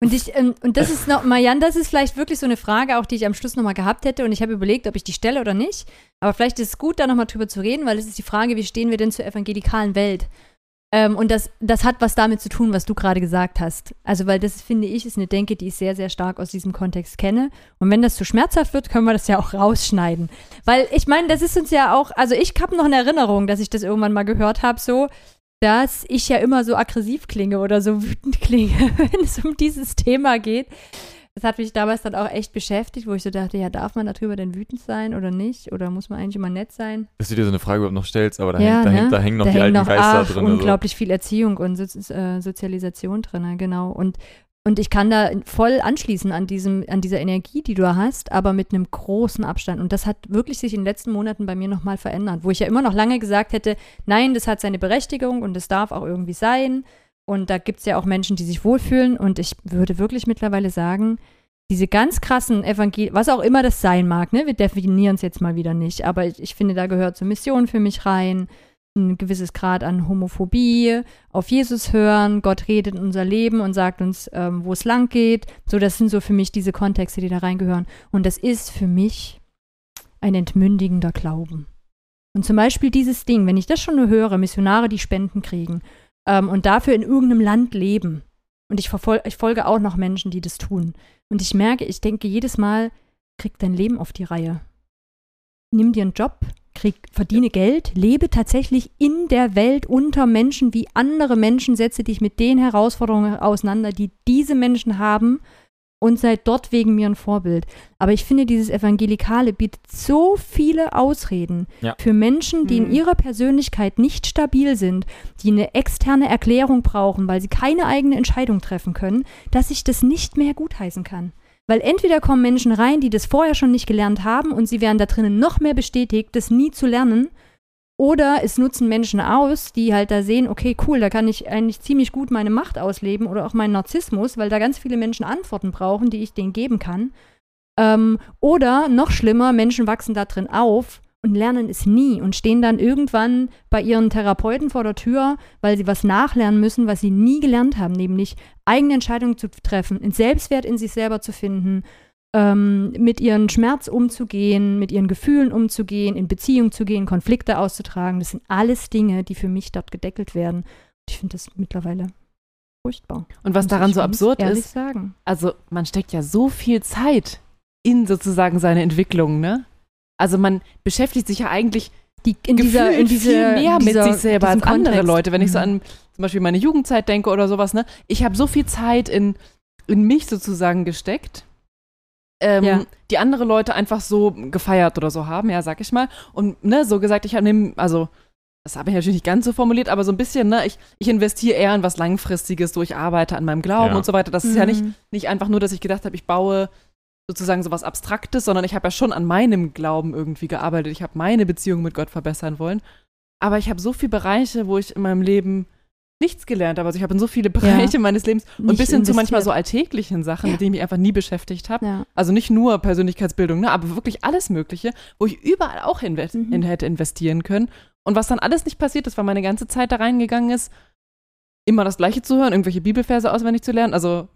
Und, ich, ähm, und das ist noch, Marianne, das ist vielleicht wirklich so eine Frage, auch die ich am Schluss nochmal gehabt hätte. Und ich habe überlegt, ob ich die stelle oder nicht. Aber vielleicht ist es gut, da nochmal drüber zu reden, weil es ist die Frage, wie stehen wir denn zur evangelikalen Welt? Ähm, und das, das hat was damit zu tun, was du gerade gesagt hast. Also, weil das, finde ich, ist eine Denke, die ich sehr, sehr stark aus diesem Kontext kenne. Und wenn das zu schmerzhaft wird, können wir das ja auch rausschneiden. Weil ich meine, das ist uns ja auch, also ich habe noch eine Erinnerung, dass ich das irgendwann mal gehört habe, so, dass ich ja immer so aggressiv klinge oder so wütend klinge, wenn es um dieses Thema geht. Das hat mich damals dann auch echt beschäftigt, wo ich so dachte, ja, darf man darüber denn wütend sein oder nicht? Oder muss man eigentlich immer nett sein? Dass du dir so eine Frage überhaupt noch stellst, aber da, Ja, hängt, da, ne? hängt, da hängen noch da die hängt alten noch Geister ach, drin. unglaublich viel Erziehung und so, äh, Sozialisation drin, genau. Und, und ich kann da voll anschließen an, diesem, an dieser Energie, die du hast, aber mit einem großen Abstand. Und das hat wirklich sich in den letzten Monaten bei mir nochmal verändert, wo ich ja immer noch lange gesagt hätte, nein, das hat seine Berechtigung und es darf auch irgendwie sein. Und da gibt es ja auch Menschen, die sich wohlfühlen. Und ich würde wirklich mittlerweile sagen, diese ganz krassen Evangelien, was auch immer das sein mag, ne? wir definieren es jetzt mal wieder nicht, aber ich, ich finde, da gehört zur Mission für mich rein, ein gewisses Grad an Homophobie, auf Jesus hören, Gott redet in unser Leben und sagt uns, ähm, wo es lang geht. So, das sind so für mich diese Kontexte, die da reingehören. Und das ist für mich ein entmündigender Glauben. Und zum Beispiel dieses Ding, wenn ich das schon nur höre, Missionare, die Spenden kriegen ähm, und dafür in irgendeinem Land leben. Und ich, ich folge auch noch Menschen, die das tun. Und ich merke, ich denke jedes Mal, krieg dein Leben auf die Reihe. Nimm dir einen Job, krieg, verdiene Geld, lebe tatsächlich in der Welt unter Menschen wie andere Menschen, setze dich mit den Herausforderungen auseinander, die diese Menschen haben und sei dort wegen mir ein Vorbild. Aber ich finde, dieses Evangelikale bietet so viele Ausreden Ja. für Menschen, die in Mhm. ihrer Persönlichkeit nicht stabil sind, die eine externe Erklärung brauchen, weil sie keine eigene Entscheidung treffen können, dass ich das nicht mehr gutheißen kann. Weil entweder kommen Menschen rein, die das vorher schon nicht gelernt haben und sie werden da drinnen noch mehr bestätigt, das nie zu lernen. Oder es nutzen Menschen aus, die halt da sehen, okay, cool, da kann ich eigentlich ziemlich gut meine Macht ausleben oder auch meinen Narzissmus, weil da ganz viele Menschen Antworten brauchen, die ich denen geben kann. Ähm, oder noch schlimmer, Menschen wachsen da drin auf und lernen es nie und stehen dann irgendwann bei ihren Therapeuten vor der Tür, weil sie was nachlernen müssen, was sie nie gelernt haben, nämlich eigene Entscheidungen zu treffen, einen Selbstwert in sich selber zu finden, ähm, mit ihren Schmerz umzugehen, mit ihren Gefühlen umzugehen, in Beziehung zu gehen, Konflikte auszutragen. Das sind alles Dinge, die für mich dort gedeckelt werden. Ich finde das mittlerweile furchtbar. Und was daran so absurd ehrlich ist, sagen. also man steckt ja so viel Zeit in sozusagen seine Entwicklung, ne? Also man beschäftigt sich ja eigentlich Die, in dieser, in diese, viel mehr dieser, mit sich selber als andere Kontext. Leute. Wenn ich so Mhm. an zum Beispiel meine Jugendzeit denke oder sowas, ne? Ich habe so viel Zeit in, in mich sozusagen gesteckt, ähm, Ja. die andere Leute einfach so gefeiert oder so haben, ja, sag ich mal. Und ne, so gesagt, ich habe also das habe ich natürlich nicht ganz so formuliert, aber so ein bisschen, ne, ich, ich investiere eher in was Langfristiges, so ich arbeite an meinem Glauben Ja. und so weiter. Das ist ja nicht, Mhm. nicht einfach nur, dass ich gedacht habe, ich baue sozusagen so was Abstraktes, sondern ich habe ja schon an meinem Glauben irgendwie gearbeitet. Ich habe meine Beziehung mit Gott verbessern wollen. Aber ich habe so viele Bereiche, wo ich in meinem Leben nichts gelernt habe. Also ich habe in so viele Bereiche meines Lebens und bis hin zu manchmal so alltäglichen Sachen, Ja. mit denen ich mich einfach nie beschäftigt habe. Ja. Also nicht nur Persönlichkeitsbildung, ne, aber wirklich alles Mögliche, wo ich überall auch inve Mhm. in hätte investieren können. Und was dann alles nicht passiert ist, weil meine ganze Zeit da reingegangen ist, immer das Gleiche zu hören, irgendwelche Bibelverse auswendig zu lernen. Also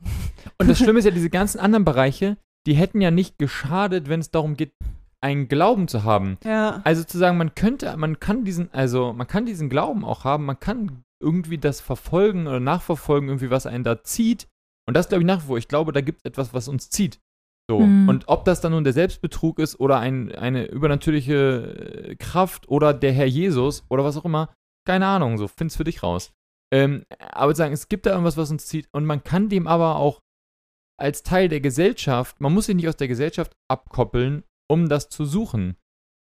Und das Schlimme ist ja, diese ganzen anderen Bereiche, die hätten ja nicht geschadet, wenn es darum geht, einen Glauben zu haben. ja. Also zu sagen, man könnte, man kann diesen, also man kann diesen Glauben auch haben, man kann irgendwie das verfolgen oder nachverfolgen, irgendwie was einen da zieht. Und das glaube ich nach wie vor. Ich glaube, da gibt es etwas, was uns zieht. So. Mhm. Und ob das dann nun der Selbstbetrug ist oder ein, eine übernatürliche äh, Kraft oder der Herr Jesus oder was auch immer, keine Ahnung, so find's für dich raus. Ähm, aber zu sagen, es gibt da irgendwas, was uns zieht und man kann dem aber auch als Teil der Gesellschaft, man muss sich nicht aus der Gesellschaft abkoppeln, um das zu suchen.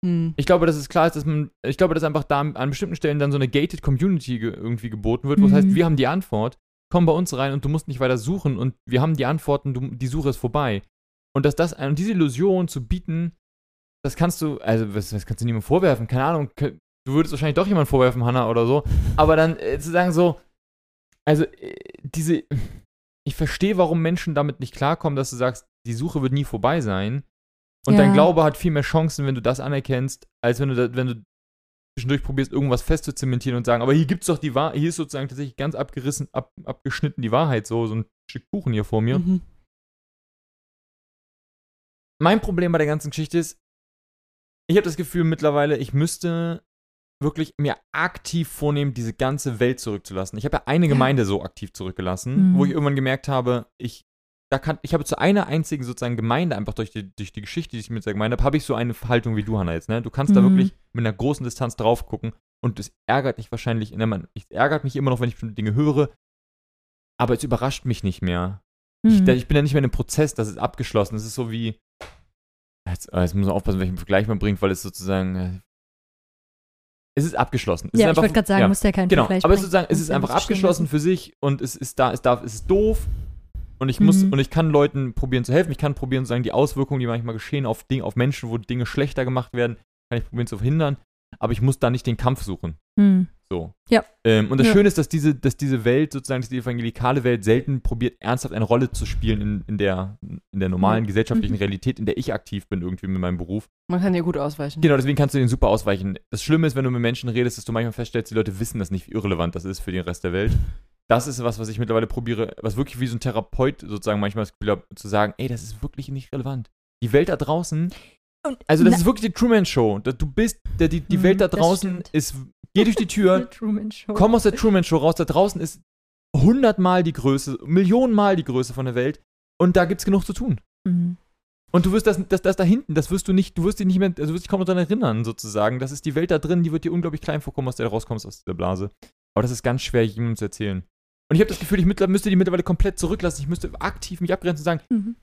Hm. Ich glaube, dass es klar ist, dass man, ich glaube, dass einfach da an bestimmten Stellen dann so eine gated Community ge irgendwie geboten wird, wo es Mhm. heißt, wir haben die Antwort, komm bei uns rein und du musst nicht weiter suchen und wir haben die Antworten, du, die Suche ist vorbei. Und dass das, und diese Illusion zu bieten, das kannst du, also, was, was kannst du niemandem vorwerfen? Keine Ahnung, du würdest wahrscheinlich doch jemand vorwerfen, Hannah oder so, aber dann äh, zu sagen so, also, äh, diese, ich verstehe, warum Menschen damit nicht klarkommen, dass du sagst, die Suche wird nie vorbei sein. Und Ja. dein Glaube hat viel mehr Chancen, wenn du das anerkennst, als wenn du, wenn du zwischendurch probierst, irgendwas festzuzementieren und sagen, aber hier gibt's doch die Wahrheit, hier ist sozusagen tatsächlich ganz abgerissen, ab, abgeschnitten die Wahrheit, so, so ein Stück Kuchen hier vor mir. Mhm. Mein Problem bei der ganzen Geschichte ist, ich habe das Gefühl mittlerweile, ich müsste wirklich mir aktiv vornehmen, diese ganze Welt zurückzulassen. Ich habe ja eine Gemeinde so aktiv zurückgelassen, Mhm. wo ich irgendwann gemerkt habe, ich da kann, ich habe zu einer einzigen sozusagen Gemeinde, einfach durch die, durch die Geschichte, die ich mit der Gemeinde habe, habe ich so eine Haltung wie du, Hannah, jetzt. Ne? Du kannst da Mhm. wirklich mit einer großen Distanz drauf gucken und es ärgert dich wahrscheinlich, ne, man, es ärgert mich immer noch, wenn ich bestimmte Dinge höre, aber es überrascht mich nicht mehr. Ich, Mhm. da, ich bin ja nicht mehr in einem Prozess, das ist abgeschlossen. Das ist so wie. Jetzt, äh, jetzt muss man aufpassen, welchen Vergleich man bringt, weil es sozusagen. Es ist abgeschlossen. Es ja, ist ich einfach, wollte gerade sagen, ja, musst ja keinen Genau, Vergleich aber es bringen. ist, sozusagen, es ist einfach abgeschlossen für sich und es ist da, es darf, es ist doof. Und ich muss, Mhm. und ich kann Leuten probieren zu helfen. Ich kann probieren, sozusagen die Auswirkungen, die manchmal geschehen auf, Ding, auf Menschen, wo Dinge schlechter gemacht werden, kann ich probieren zu verhindern. Aber ich muss da nicht den Kampf suchen. Hm. So. Ja. Ähm, und das Ja. Schöne ist, dass diese, dass diese Welt, sozusagen, die evangelikale Welt selten probiert, ernsthaft eine Rolle zu spielen in, in, der, in der normalen gesellschaftlichen Mhm. Realität, in der ich aktiv bin, irgendwie mit meinem Beruf. Man kann ja gut ausweichen. Genau, deswegen kannst du den super ausweichen. Das Schlimme ist, wenn du mit Menschen redest, dass du manchmal feststellst, die Leute wissen das nicht, wie irrelevant das ist für den Rest der Welt. Das ist was, was ich mittlerweile probiere, was wirklich wie so ein Therapeut sozusagen manchmal das Gefühl habe, zu sagen, ey, das ist wirklich nicht relevant. Die Welt da draußen, also das Na- ist wirklich die Truman Show. Du bist, der, die, die Mhm, Welt da draußen ist, geh durch die Tür, komm aus der Truman Show raus, da draußen ist hundertmal die Größe, Millionenmal die Größe von der Welt und da gibt's genug zu tun. Mhm. Und du wirst das, das, das da hinten, das wirst du nicht, du wirst dich nicht mehr, also du wirst dich kaum noch daran erinnern, sozusagen. Das ist die Welt da drin, die wird dir unglaublich klein vorkommen, aus der du rauskommst aus dieser Blase. Aber das ist ganz schwer, jemandem zu erzählen. Und ich habe das Gefühl, ich müsste die mittlerweile komplett zurücklassen. Ich müsste aktiv mich abgrenzen und sagen, Mhm.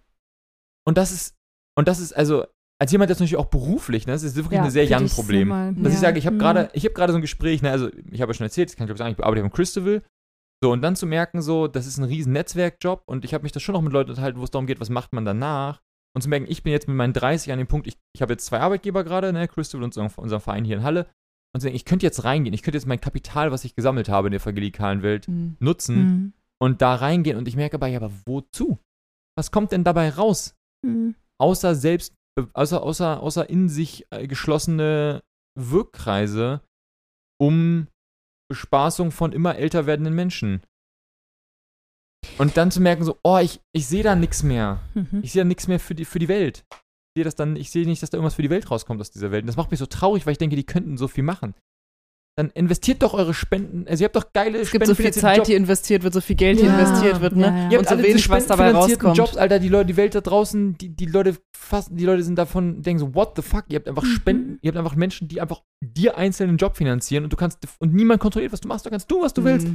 und das ist, und das ist also, als jemand, der natürlich auch beruflich, ne, das ist wirklich Ja, ein sehr Jan-Problem. Dass ich ja. sage, ich habe Mhm. gerade, ich habe gerade so ein Gespräch, ne, also ich habe ja schon erzählt, das kann ich glaube ich sagen, ich arbeite beim Christabel. So, und dann zu merken, so, das ist ein riesen Netzwerkjob und ich habe mich da schon noch mit Leuten unterhalten, wo es darum geht, was macht man danach. Und zu merken, ich bin jetzt mit meinen 30 an dem Punkt, ich, ich habe jetzt zwei Arbeitgeber gerade, ne, Christabel und unser, unser Verein hier in Halle. Und zu denken, ich könnte jetzt reingehen, ich könnte jetzt mein Kapital, was ich gesammelt habe in der evangelikalen Welt, Mhm. nutzen Mhm. und da reingehen und ich merke aber, ja, aber wozu? Was kommt denn dabei raus? Mhm. außer selbst, außer, außer, außer in sich äh, geschlossene Wirkkreise um Bespaßung von immer älter werdenden Menschen. Und dann zu merken, so, oh, ich, ich sehe da nichts mehr. Mhm. Ich sehe da nichts mehr für die, für die Welt. Ich sehe das dann, ich sehe nicht, dass da irgendwas für die Welt rauskommt aus dieser Welt. Und das macht mich so traurig, weil ich denke, die könnten so viel machen. Dann investiert doch eure Spenden. Also ihr habt doch geile Es gibt so viel Zeit, Jobs. die investiert wird, so viel Geld, die Ja, investiert wird, ne? ja, ja. Ihr Und habt so alle wenig, was dabei rauskommt. Jobs, Alter, die Leute, die Welt da draußen, die, die Leute fast, die Leute sind davon, denken so, what the fuck? Ihr habt einfach Mhm. Spenden, ihr habt einfach Menschen, die einfach dir einzelnen Job finanzieren und du kannst, und niemand kontrolliert, was du machst, du kannst tun, was du willst.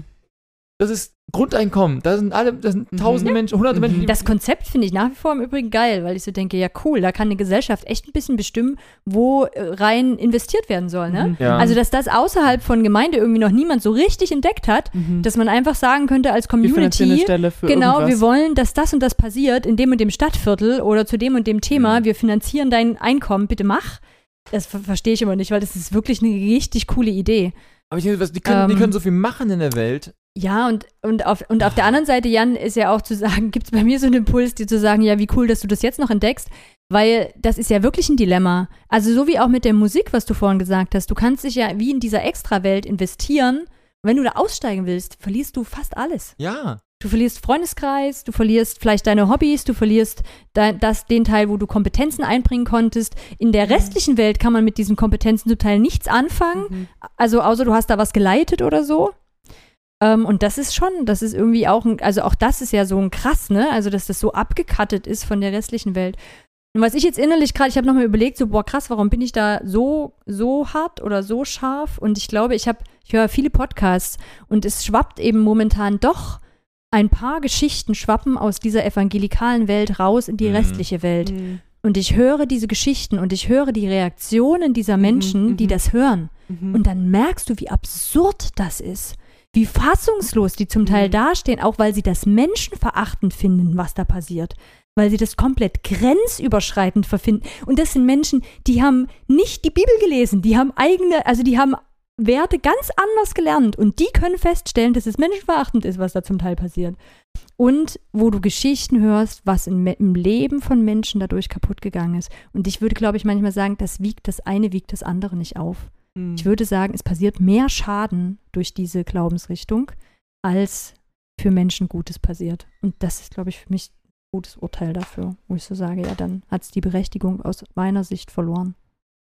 Mhm. Das ist Grundeinkommen. Da sind alle, da sind Mhm. tausende Menschen, hunderte Mhm. Menschen, Das Konzept finde ich nach wie vor im Übrigen geil, weil ich so denke, ja cool, da kann eine Gesellschaft echt ein bisschen bestimmen, wo äh, rein investiert werden soll, ne? Mhm. Ja. Also, dass das außerhalb von Gemeinde irgendwie noch niemand so richtig entdeckt hat, Mhm. dass man einfach sagen könnte als wir finanzieren eine Community, Stelle für genau, irgendwas. wir wollen, dass das und das passiert in dem und dem Stadtviertel oder zu dem und dem Thema, Mhm. wir finanzieren dein Einkommen, bitte mach. Das ver verstehe ich immer nicht, weil das ist wirklich eine richtig coole Idee. Aber ich denke, was- die können, die Ähm. können so viel machen in der Welt. Ja, und, und, auf, und auf der anderen Seite, Jan, ist ja auch zu sagen, gibt es bei mir so einen Impuls, dir zu sagen, ja, wie cool, dass du das jetzt noch entdeckst, weil das ist ja wirklich ein Dilemma. Also so wie auch mit der Musik, was du vorhin gesagt hast, du kannst dich ja wie in dieser Extrawelt investieren. Wenn du da aussteigen willst, verlierst du fast alles. Ja. Du verlierst Freundeskreis, du verlierst vielleicht deine Hobbys, du verlierst dein, das, den Teil, wo du Kompetenzen einbringen konntest. In der restlichen Welt kann man mit diesen Kompetenzen zum Teil nichts anfangen. Mhm. Also außer du hast da was geleitet oder so. Ähm, und das ist schon, das ist irgendwie auch, ein, also auch das ist ja so ein krass, ne? Also dass das so abgekattet ist von der restlichen Welt. Und was ich jetzt innerlich gerade, ich habe nochmal überlegt, so, boah, krass, warum bin ich da so, so hart oder so scharf? Und ich glaube, ich habe, ich höre viele Podcasts und es schwappt eben momentan doch ein paar Geschichten schwappen aus dieser evangelikalen Welt raus in die Mhm. restliche Welt. Mhm. Und ich höre diese Geschichten und ich höre die Reaktionen dieser Menschen, mhm. die das hören. Mhm. Und dann merkst du, wie absurd das ist. Wie fassungslos die zum Teil Mhm. dastehen, auch weil sie das menschenverachtend finden, was da passiert. Weil sie das komplett grenzüberschreitend verfinden. Und das sind Menschen, die haben nicht die Bibel gelesen, die haben eigene, also die haben Werte ganz anders gelernt und die können feststellen, dass es menschenverachtend ist, was da zum Teil passiert. Und wo du Geschichten hörst, was im, im Leben von Menschen dadurch kaputt gegangen ist. Und ich würde, glaube ich, manchmal sagen, das wiegt das eine, wiegt das andere nicht auf. Mhm. Ich würde sagen, es passiert mehr Schaden durch diese Glaubensrichtung, als für Menschen Gutes passiert. Und das ist, glaube ich, für mich ein gutes Urteil dafür, wo ich so sage, ja, dann hat es die Berechtigung aus meiner Sicht verloren.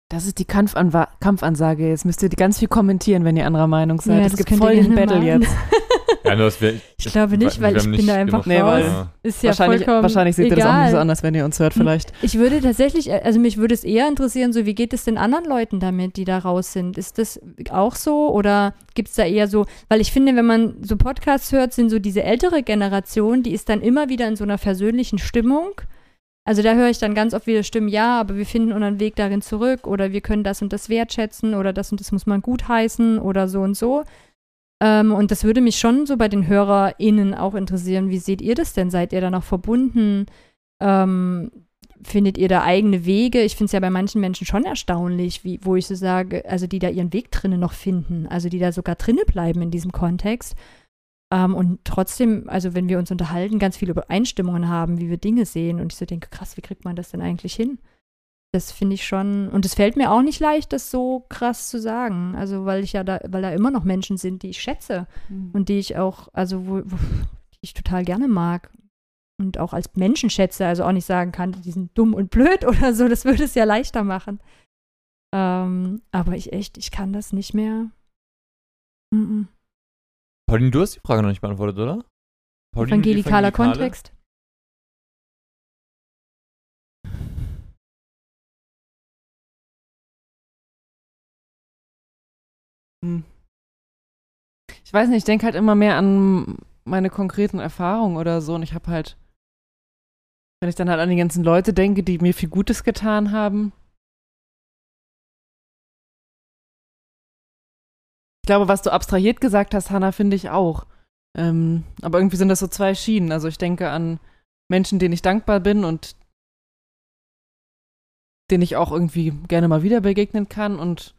Das ist die Kampfanwa Kampfansage. Jetzt müsst ihr ganz viel kommentieren, wenn ihr anderer Meinung seid. Es gibt voll den Battle machen. jetzt. Ja, wir, Ich glaube nicht, weil ich bin da einfach Nee, raus. weil- Ja. Ist ja wahrscheinlich vollkommen wahrscheinlich seht ihr das auch egal. nicht so anders, wenn ihr uns hört, vielleicht. Ich würde tatsächlich, also mich würde es eher interessieren, so wie geht es den anderen Leuten damit, die da raus sind? Ist das auch so oder gibt es da eher so, weil ich finde, wenn man so Podcasts hört, sind so diese ältere Generation, die ist dann immer wieder in so einer versöhnlichen Stimmung. Also da höre ich dann ganz oft wieder Stimmen, ja, aber wir finden unseren Weg darin zurück oder wir können das und das wertschätzen oder das und das muss man gutheißen oder so und so. Ähm, und das würde mich schon so bei den HörerInnen auch interessieren. Wie seht ihr das denn? Seid ihr da noch verbunden? Ähm, findet ihr da eigene Wege? Ich finde es ja bei manchen Menschen schon erstaunlich, wie, wo ich so sage, also die da ihren Weg drinnen noch finden, also die da sogar drinnen bleiben in diesem Kontext. Ähm, und trotzdem, also wenn wir uns unterhalten, ganz viele Übereinstimmungen haben, wie wir Dinge sehen. Und ich so denke, krass, wie kriegt man das denn eigentlich hin? Das finde ich schon, und es fällt mir auch nicht leicht, das so krass zu sagen. Also, weil ich ja da, weil da immer noch Menschen sind, die ich schätze und die ich auch, also wo, wo, die ich total gerne mag und auch als Menschen schätze, also auch nicht sagen kann, die sind dumm und blöd oder so, das würde es ja leichter machen. Ähm, aber ich echt, ich kann das nicht mehr. Mm -mm. Pauline, du hast die Frage noch nicht beantwortet, oder? Pauline, Evangelikaler Evangelikale? Kontext. Hm. Ich weiß nicht, ich denke halt immer mehr an meine konkreten Erfahrungen oder so und ich habe halt, wenn ich dann halt an die ganzen Leute denke, die mir viel Gutes getan haben. Ich glaube, was du abstrahiert gesagt hast, Hannah, finde ich auch. Ähm, aber irgendwie sind das so zwei Schienen. Also ich denke an Menschen, denen ich dankbar bin und denen ich auch irgendwie gerne mal wieder begegnen kann und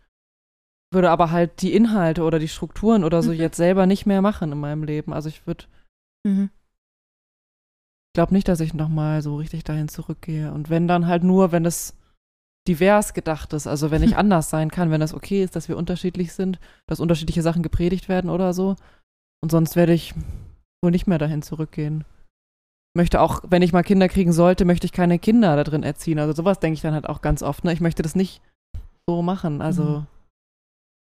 würde aber halt die Inhalte oder die Strukturen oder so Mhm. jetzt selber nicht mehr machen in meinem Leben. Also ich würde Mhm. glaube nicht, dass ich nochmal so richtig dahin zurückgehe. Und wenn dann halt nur, wenn es divers gedacht ist, also wenn ich anders sein kann, wenn das okay ist, dass wir unterschiedlich sind, dass unterschiedliche Sachen gepredigt werden oder so. Und sonst werde ich wohl nicht mehr dahin zurückgehen. Möchte auch, wenn ich mal Kinder kriegen sollte, möchte ich keine Kinder da drin erziehen. Also sowas denke ich dann halt auch ganz oft. Ne? Ich möchte das nicht so machen. Also Mhm.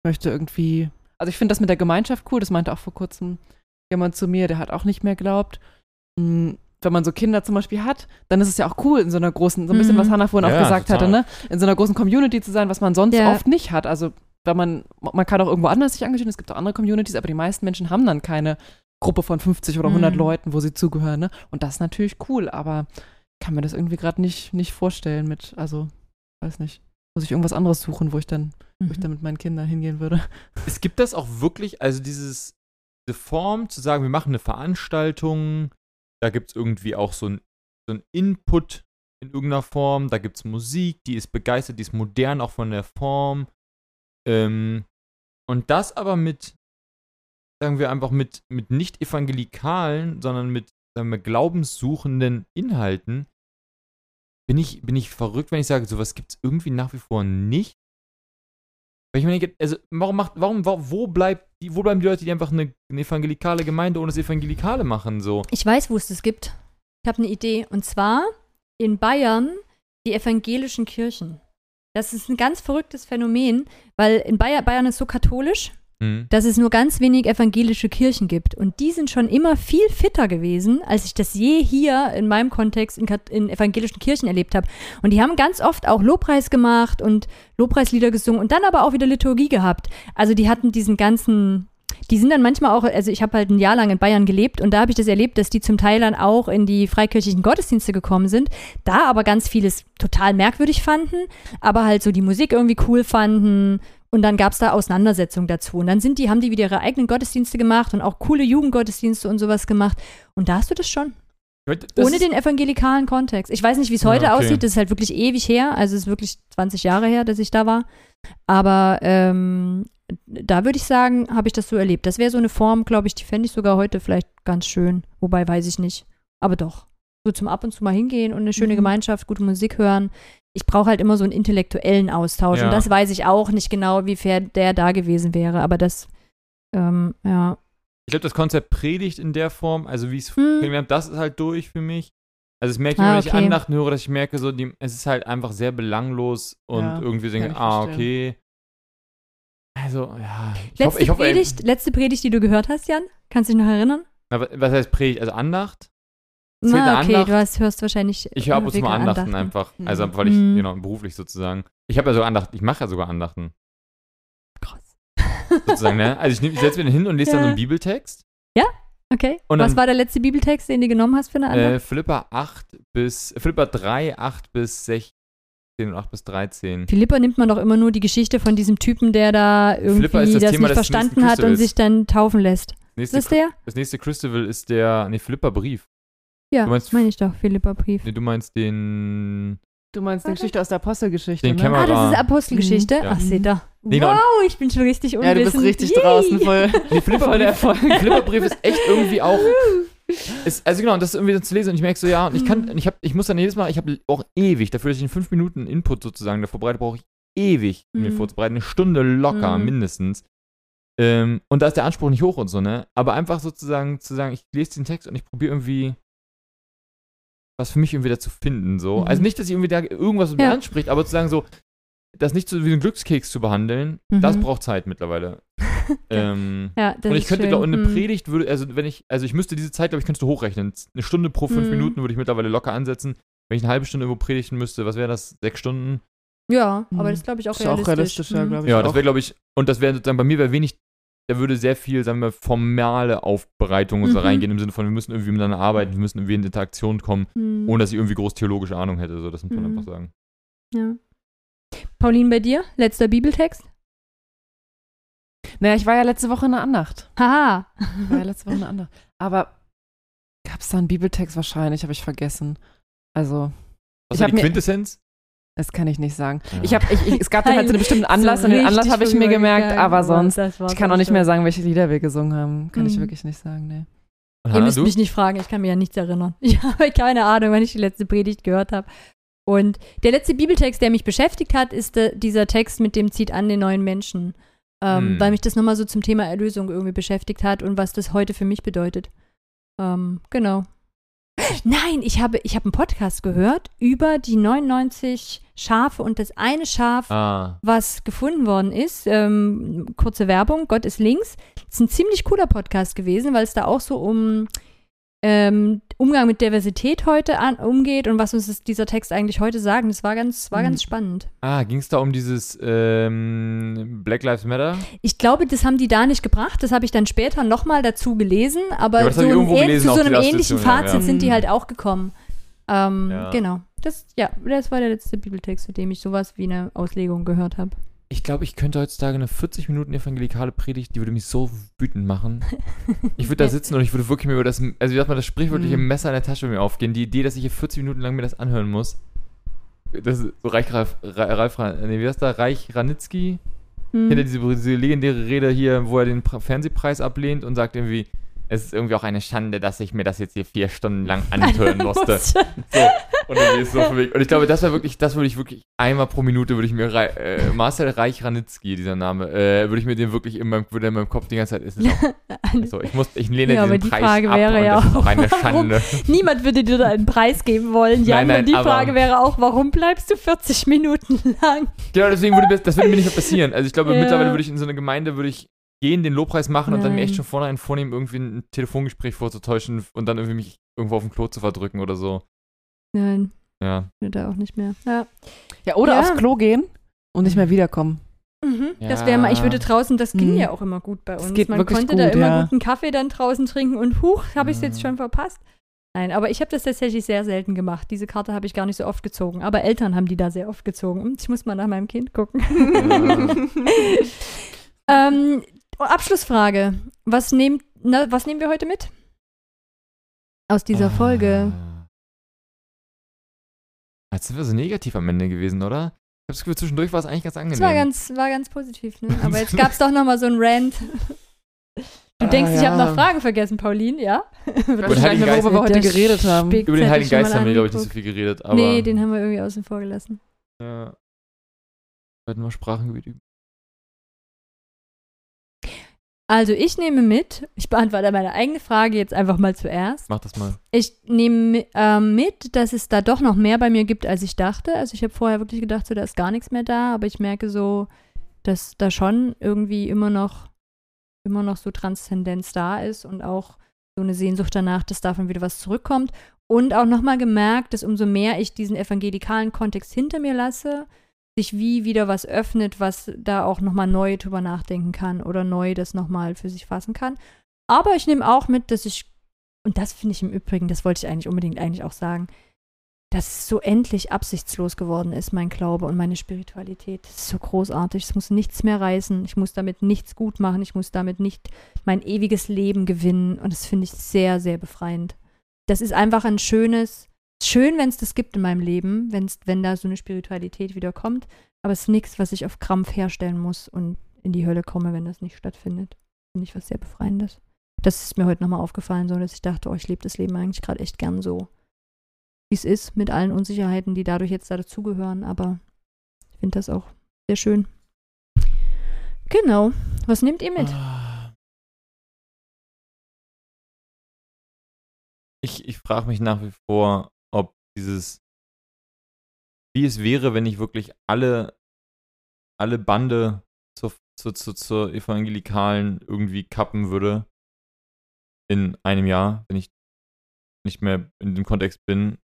Ich möchte irgendwie, also ich finde das mit der Gemeinschaft cool. Das meinte auch vor kurzem jemand zu mir, der hat auch nicht mehr glaubt. Mm, Wenn man so Kinder zum Beispiel hat, dann ist es ja auch cool, in so einer großen, so ein bisschen, Mhm. was Hannah vorhin Ja, auch gesagt total. hatte, ne? in so einer großen Community zu sein, was man sonst Ja. oft nicht hat. Also wenn man, man kann auch irgendwo anders sich engagieren, es gibt auch andere Communities, aber die meisten Menschen haben dann keine Gruppe von 50 oder 100 Mhm. Leuten, wo sie zugehören. Ne? Und das ist natürlich cool, aber ich kann mir das irgendwie gerade nicht, nicht vorstellen mit, also, weiß nicht, muss ich irgendwas anderes suchen, wo ich dann, wo ich Mhm. dann mit meinen Kindern hingehen würde. Es gibt das auch wirklich, also dieses, diese Form zu sagen, wir machen eine Veranstaltung, da gibt es irgendwie auch so ein, so ein Input in irgendeiner Form, da gibt es Musik, die ist begeistert, die ist modern auch von der Form. Ähm, und das aber mit, sagen wir einfach, mit, mit nicht evangelikalen, sondern mit, sagen wir, glaubenssuchenden Inhalten, bin ich, bin ich verrückt, wenn ich sage, sowas gibt es irgendwie nach wie vor nicht. Weil ich mir denke, also warum macht, warum, wo, bleibt die, wo bleiben die Leute, die einfach eine, eine evangelikale Gemeinde ohne das Evangelikale machen, so? Ich weiß, wo es das gibt. Ich habe eine Idee. Und zwar in Bayern die evangelischen Kirchen. Das ist ein ganz verrücktes Phänomen, weil in Bayern, Bayern ist so katholisch, Hm. dass es nur ganz wenig evangelische Kirchen gibt. Und die sind schon immer viel fitter gewesen, als ich das je hier in meinem Kontext in, in evangelischen Kirchen erlebt habe. Und die haben ganz oft auch Lobpreis gemacht und Lobpreislieder gesungen und dann aber auch wieder Liturgie gehabt. Also die hatten diesen ganzen, die sind dann manchmal auch, also ich habe halt ein Jahr lang in Bayern gelebt und da habe ich das erlebt, dass die zum Teil dann auch in die freikirchlichen Gottesdienste gekommen sind, da aber ganz vieles total merkwürdig fanden, aber halt so die Musik irgendwie cool fanden und dann gab es da Auseinandersetzungen dazu. Und dann sind die, haben die wieder ihre eigenen Gottesdienste gemacht und auch coole Jugendgottesdienste und sowas gemacht. Und da hast du das schon. Das ohne den evangelikalen Kontext. Ich weiß nicht, wie es Ja, heute okay. aussieht. Das ist halt wirklich ewig her. Also es ist wirklich 20 Jahre her, dass ich da war. Aber ähm, da würde ich sagen, habe ich das so erlebt. Das wäre so eine Form, glaube ich, die fände ich sogar heute vielleicht ganz schön. Wobei weiß ich nicht. Aber doch. So zum ab und zu mal hingehen und eine schöne Mhm. Gemeinschaft, gute Musik hören. Ich brauche halt immer so einen intellektuellen Austausch. Ja. Und das weiß ich auch nicht genau, wie fair der da gewesen wäre. Aber das, ähm, ja. Ich glaube, das Konzept Predigt in der Form, also wie es Hm. das ist halt durch für mich. Also es merke ich, Ah, wenn ich okay. Andachten höre, dass ich merke, so die, es ist halt einfach sehr belanglos und Ja, irgendwie denke, ich ah, verstehen. okay. Also, ja. Ich Letzte, hoffe, ich hoffe, Predigt, letzte Predigt, die du gehört hast, Jan? Kannst du dich noch erinnern? Aber was heißt Predigt? Also Andacht? Na, okay, Andacht? du hast, hörst wahrscheinlich. Ich höre ab und zu mal Andachten, einfach. Mhm. Also weil ich, Mhm. genau, beruflich sozusagen. Ich habe ja sogar Andachten, ich mache ja sogar Andachten, Krass. sozusagen, ne? Also ich, nehm- ich setze mich hin und lese dann so Ja. einen Bibeltext. Okay. Und Was dann- war der letzte Bibeltext, den du genommen hast für eine Äh, Andacht? Philippa 8 bis, Philippa 3, 8 bis 16 und 8 bis 13. Philippa nimmt man doch immer nur die Geschichte von diesem Typen, der da ist irgendwie das das, Thema nicht verstanden hat und sich dann taufen lässt. Ist Nächste, das der? das nächste Christabel ist der, nee, Philippa Brief. Ja, Du meinst- meine ich doch, Philippa Brief. Nee, du meinst den, Du meinst die Warte. Geschichte aus der Apostelgeschichte, Den ne? wir Ah, das ist Apostelgeschichte. Mhm. Ja. Ach, seht ihr. Nee, genau. Wow, ich bin schon richtig Ja, unwissend. du bist richtig Yay. draußen voll. nee, Voll der Brief, Erfolg. Philippa Brief ist echt irgendwie auch, ist, also genau, und das ist irgendwie so zu lesen und ich merke so, ja, und ich kann, ich hab, ich muss dann jedes Mal, ich habe auch ewig, dafür, dass ich in fünf Minuten Input sozusagen davor bereite, brauche ich ewig, um mir Mhm. vorzubereiten, eine Stunde locker, Mhm. mindestens. Ähm, und da ist der Anspruch nicht hoch und so, ne? Aber einfach sozusagen zu sagen, ich lese den Text und ich probiere irgendwie was für mich irgendwie da zu finden, so. Mhm. Also nicht, dass ich irgendwie da irgendwas mit Ja. mir anspricht, aber zu sagen so, das nicht so wie einen Glückskeks zu behandeln, Mhm. das braucht Zeit mittlerweile. ähm, Ja, das und ich ist könnte, schön. glaub, und eine Hm. Predigt würde, also wenn ich, also ich müsste diese Zeit, glaube ich, könntest du hochrechnen. Eine Stunde pro fünf Mhm. Minuten würde ich mittlerweile locker ansetzen. Wenn ich eine halbe Stunde irgendwo predigen müsste, was wäre das? Sechs Stunden? Ja, Mhm. aber das glaube ich auch Ist auch realistisch. realistisch, ja, Mhm. glaub ich. Ja, auch. das wäre, glaube ich, und das wäre sozusagen, bei mir wäre wenig, da würde sehr viel, sagen wir, formale Aufbereitung und so Mhm. reingehen, im Sinne von, wir müssen irgendwie miteinander arbeiten, wir müssen irgendwie in Interaktion kommen, Hm. ohne dass ich irgendwie groß theologische Ahnung hätte. So, das muss man Mhm. einfach sagen. Ja. Pauline, bei dir? Letzter Bibeltext? Naja, ich war ja letzte Woche in der Andacht. Haha. Ich war ja letzte Woche in der Andacht. Aber gab es da einen Bibeltext wahrscheinlich? Habe ich vergessen. Also, Was Ich war die mir- Quintessenz? Das kann ich nicht sagen. Ja. Ich hab, ich, ich, es gab dann halt so einen bestimmten Anlass So und den Anlass habe ich mir gemerkt, vorübergegangen, aber sonst, ich kann auch nicht mehr sagen, welche Lieder wir gesungen haben. Kann ich Mhm. wirklich nicht sagen, nee. Ihr müsst du? mich nicht fragen, ich kann mir ja nichts erinnern. Ich habe keine Ahnung, wann ich die letzte Predigt gehört habe. Und der letzte Bibeltext, der mich beschäftigt hat, ist äh, dieser Text mit dem zieht an den neuen Menschen. Ähm, Hm. Weil mich das nochmal so zum Thema Erlösung irgendwie beschäftigt hat und was das heute für mich bedeutet. Ähm, genau. Nein, ich habe, ich habe einen Podcast gehört über die 99 Schafe und das eine Schaf, Ah, was gefunden worden ist. Ähm, kurze Werbung, Gott ist links. Ist ein ziemlich cooler Podcast gewesen, weil es da auch so um ähm, Umgang mit Diversität heute an, umgeht und was uns das, dieser Text eigentlich heute sagen. Das war ganz, war Mhm. ganz spannend. ah ging es da um dieses ähm, Black Lives Matter? Ich glaube, das haben die da nicht gebracht. Das habe ich dann später nochmal dazu gelesen. Aber, Ja, aber so ein gelesen, zu so einem ähnlichen Fazit ja. sind die Mhm. halt auch gekommen. Ähm, Ja. Genau. Das, ja, das war der letzte Bibeltext, mit dem ich sowas wie eine Auslegung gehört habe. Ich glaube, ich könnte heutzutage eine 40 Minuten evangelikale Predigt, die würde mich so wütend machen. Ich würde da sitzen und ich würde wirklich mir über das, also wie sagt man, das sprichwörtliche Mhm. Messer in der Tasche mir aufgehen. Die Idee, dass ich hier 40 Minuten lang mir das anhören muss. Das ist so Reich Ralf, Ra- Ralf Ra- nee, wie heißt der? Reich Ranitzky? Hm. Hinter diese, diese legendäre Rede hier, wo er den Pra- Fernsehpreis ablehnt und sagt irgendwie, es ist irgendwie auch eine Schande, dass ich mir das jetzt hier vier Stunden lang anhören musste. So, und so für mich. Und ich glaube, das wäre wirklich, das würde ich wirklich einmal pro Minute würde ich mir äh, Marcel Reich Ranitzky, dieser Name, äh, würde ich mir den wirklich in meinem, würde in meinem Kopf die ganze Zeit ist es so, ich muss, ich lehne Ja, diesen die Preis Frage ab wäre und ja das ist auch, eine Schande. Niemand würde dir da einen Preis geben wollen, Jan. Nein, nein, und die Frage wäre auch, warum bleibst du 40 Minuten lang? Genau, deswegen würde das, das würde mir nicht mehr passieren. Also ich glaube, Ja. mittlerweile würde ich in so eine Gemeinde würde ich gehen, den Lobpreis machen und dann mir Nein. echt schon vornherein vornehmen, irgendwie ein Telefongespräch vorzutäuschen und dann irgendwie mich irgendwo auf dem Klo zu verdrücken oder so. Nein, Ja. er auch nicht mehr. Ja. Ja, oder Ja. aufs Klo gehen und nicht mehr wiederkommen. Mhm. Das Ja. wäre mal, ich würde draußen, das ging Mhm. ja auch immer gut bei Das uns. geht Man konnte da gut, immer ja. guten Kaffee dann draußen trinken und huch, habe ich es jetzt Ja. schon verpasst. Nein, aber ich habe das tatsächlich sehr selten gemacht. Diese Karte habe ich gar nicht so oft gezogen. Aber Eltern haben die da sehr oft gezogen. Hm, Ich muss mal nach meinem Kind gucken. ähm, Abschlussfrage. Was, nehmt, na, was nehmen wir heute mit? Aus dieser Folge. Ah. Jetzt sind wir so negativ am Ende gewesen, oder? Ich habe das Gefühl, zwischendurch war es eigentlich ganz angenehm. Das war ganz, war ganz positiv, ne? Aber jetzt gab es doch noch mal so einen Rant. Du Ah, denkst, ich habe ja. noch Fragen vergessen, Pauline, ja? Weiß nicht Heiligen mehr, worüber wir Geist- heute geredet haben. Über den Heiligen Geist haben wir, glaube ich, nicht so viel geredet. Aber, nee, den haben wir irgendwie außen vor gelassen. Ja. Wir hatten mal Sprachengebiet üben. Also ich nehme mit, ich beantworte meine eigene Frage jetzt einfach mal zuerst. Mach das mal. Ich nehme ähm, mit, dass es da doch noch mehr bei mir gibt, als ich dachte. Also ich habe vorher wirklich gedacht, so da ist gar nichts mehr da, aber ich merke so, dass da schon irgendwie immer noch, immer noch so Transzendenz da ist und auch so eine Sehnsucht danach, dass davon wieder was zurückkommt. Und auch nochmal gemerkt, dass umso mehr ich diesen evangelikalen Kontext hinter mir lasse, sich wie wieder was öffnet, was da auch nochmal neu drüber nachdenken kann oder neu das nochmal für sich fassen kann. Aber ich nehme auch mit, dass ich, und das finde ich im Übrigen, das wollte ich eigentlich unbedingt eigentlich auch sagen, dass es so endlich absichtslos geworden ist, mein Glaube und meine Spiritualität. Das ist so großartig. Es muss nichts mehr reißen. Ich muss damit nichts gut machen. Ich muss damit nicht mein ewiges Leben gewinnen. Und das finde ich sehr, sehr befreiend. Das ist einfach ein schönes, schön, wenn es das gibt in meinem Leben, wenn's, wenn da so eine Spiritualität wieder kommt. Aber es ist nichts, was ich auf Krampf herstellen muss und in die Hölle komme, wenn das nicht stattfindet. Finde ich was sehr Befreiendes. Das ist mir heute nochmal aufgefallen, so dass ich dachte, oh, ich lebe das Leben eigentlich gerade echt gern so, wie es ist, mit allen Unsicherheiten, die dadurch jetzt da dazugehören. Aber ich finde das auch sehr schön. Genau. Was nehmt ihr mit? Ah. Ich, ich frage mich nach wie vor, dieses, wie es wäre, wenn ich wirklich alle, alle Bande zur, zur, zur, zur evangelikalen irgendwie kappen würde in einem Jahr, wenn ich nicht mehr in dem Kontext bin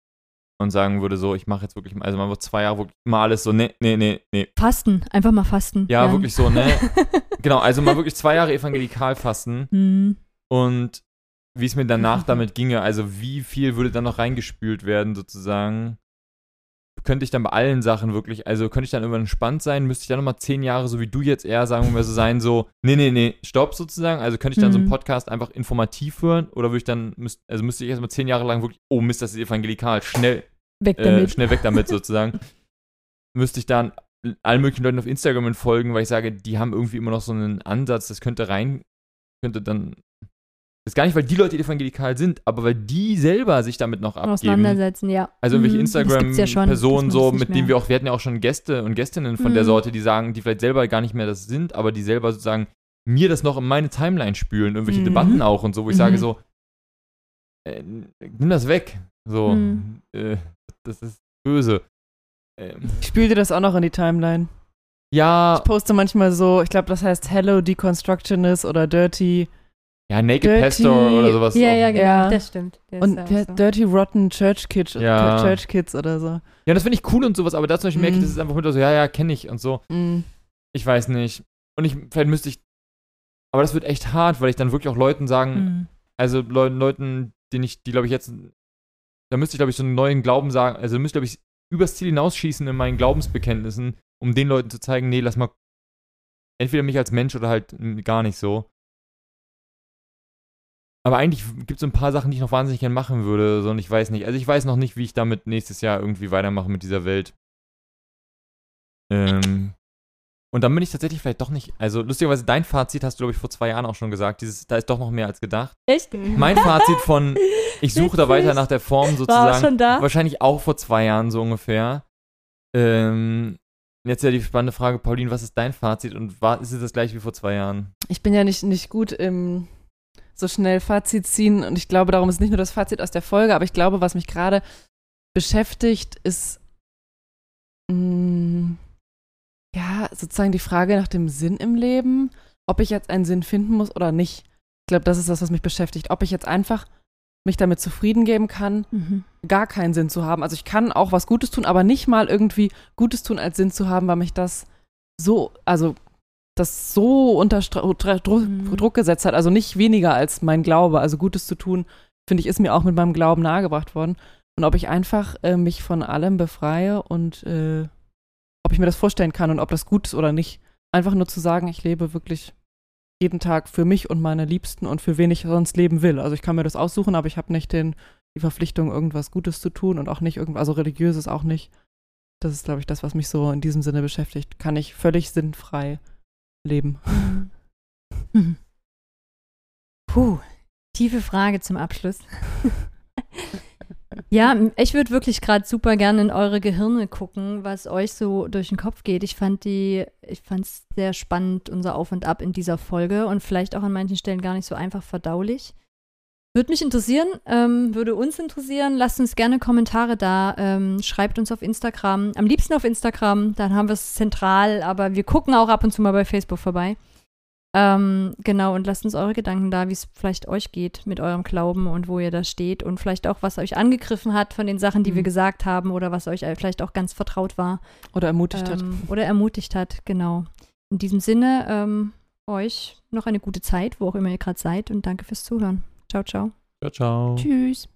und sagen würde, so, ich mache jetzt wirklich, also mal zwei Jahre wirklich mal alles so, nee, nee, nee, nee. Fasten. Einfach mal fasten. Ja, wirklich so, ne? Genau, also mal wirklich zwei Jahre evangelikal fasten Hm. und wie es mir danach damit ginge, also wie viel würde dann noch reingespült werden, sozusagen. Könnte ich dann bei allen Sachen wirklich, also könnte ich dann irgendwann entspannt sein, müsste ich dann nochmal zehn Jahre, so wie du jetzt eher, sagen wir so sein, so, nee, nee, nee, stopp sozusagen. Also könnte ich dann so einen Mhm. Podcast einfach informativ hören oder würde ich dann, müsst, also müsste ich erstmal zehn Jahre lang wirklich, oh Mist, das ist evangelikal, schnell, Weg äh, damit. schnell weg damit sozusagen. müsste ich dann allen möglichen Leuten auf Instagram folgen, weil ich sage, die haben irgendwie immer noch so einen Ansatz, das könnte rein, könnte dann Das ist gar nicht, weil die Leute evangelikal sind, aber weil die selber sich damit noch abgeben. Auseinandersetzen, ja. Also irgendwelche Mhm, ja Instagram-Personen man so, mit denen wir auch, wir hatten ja auch schon Gäste und Gästinnen von der Mhm. Sorte, die sagen, die vielleicht selber gar nicht mehr das sind, aber die selber sozusagen mir das noch in meine Timeline spülen, irgendwelche Mhm. Debatten auch und so, wo ich Mhm. sage so, äh, nimm das weg. So, Mhm. äh, das ist böse. Ähm, Ich spüle dir das auch noch in die Timeline. ja, Ich poste manchmal so, ich glaube, das heißt Hello Deconstructionist oder Dirty ja, Naked Dirty- Pastor oder sowas. Ja, ja, genau, Ja. das stimmt. Der und wer- so. Dirty Rotten Church Kids, Ja. Church Kids oder so. Ja, das finde ich cool und sowas, aber da zum Beispiel merke ich, Mhm. das ist einfach wieder so, ja, ja, kenne ich und so. Mm. Ich weiß nicht. Und ich, vielleicht müsste ich, aber das wird echt hart, weil ich dann wirklich auch Leuten sagen, Mhm. also Leu Leuten, denen ich, die glaube ich jetzt, da müsste ich glaube ich so einen neuen Glauben sagen, also müsste glaube ich übers Ziel hinausschießen in meinen Glaubensbekenntnissen, um den Leuten zu zeigen, nee, lass mal entweder mich als Mensch oder halt mm, gar nicht so. Aber eigentlich gibt es so ein paar Sachen, die ich noch wahnsinnig gern machen würde, so und ich weiß nicht. Also ich weiß noch nicht, wie ich damit nächstes Jahr irgendwie weitermache mit dieser Welt. Ähm, und dann bin ich tatsächlich vielleicht doch nicht, also lustigerweise dein Fazit hast du, glaube ich, vor zwei Jahren auch schon gesagt, dieses, da ist doch noch mehr als gedacht. Echt? Mein Fazit von, ich suche da weiter nach der Form War sozusagen, schon da? wahrscheinlich auch vor zwei Jahren so ungefähr. Ähm, jetzt ja die spannende Frage, Pauline, was ist dein Fazit und war, ist es das gleiche wie vor zwei Jahren? Ich bin ja nicht, nicht gut im so schnell Fazit ziehen und ich glaube, darum ist nicht nur das Fazit aus der Folge, aber ich glaube, was mich gerade beschäftigt, ist mh, ja sozusagen die Frage nach dem Sinn im Leben, ob ich jetzt einen Sinn finden muss oder nicht. Ich glaube, das ist das, was mich beschäftigt. Ob ich jetzt einfach mich damit zufrieden geben kann, Mhm. gar keinen Sinn zu haben. Also ich kann auch was Gutes tun, aber nicht mal irgendwie Gutes tun als Sinn zu haben, weil mich das so, also das so unter Druck, Mhm. Druck gesetzt hat. Also nicht weniger als mein Glaube. Also Gutes zu tun, finde ich, ist mir auch mit meinem Glauben nahegebracht worden. Und ob ich einfach äh, mich von allem befreie und äh, ob ich mir das vorstellen kann und ob das gut ist oder nicht. Einfach nur zu sagen, ich lebe wirklich jeden Tag für mich und meine Liebsten und für wen ich sonst leben will. Also ich kann mir das aussuchen, aber ich habe nicht den, die Verpflichtung, irgendwas Gutes zu tun und auch nicht irgendwas, also religiöses auch nicht. Das ist, glaube ich, das, was mich so in diesem Sinne beschäftigt. Kann ich völlig sinnfrei leben. Puh, tiefe Frage zum Abschluss. ja, ich würde wirklich gerade super gerne in eure Gehirne gucken, was euch so durch den Kopf geht. Ich fand die, ich fand es sehr spannend, unser Auf und Ab in dieser Folge und vielleicht auch an manchen Stellen gar nicht so einfach verdaulich. Würde mich interessieren, ähm, würde uns interessieren. Lasst uns gerne Kommentare da. Ähm, schreibt uns auf Instagram. Am liebsten auf Instagram, dann haben wir es zentral, aber wir gucken auch ab und zu mal bei Facebook vorbei. Ähm, genau, und lasst uns eure Gedanken da, wie es vielleicht euch geht mit eurem Glauben und wo ihr da steht und vielleicht auch, was euch angegriffen hat von den Sachen, die wir Mhm. gesagt haben oder was euch äh, vielleicht auch ganz vertraut war Oder ermutigt hat. ähm, oder ermutigt hat, genau. In diesem Sinne, ähm, euch noch eine gute Zeit, wo auch immer ihr gerade seid und danke fürs Zuhören. Ciao, ciao. Ciao, ciao. Tschüss.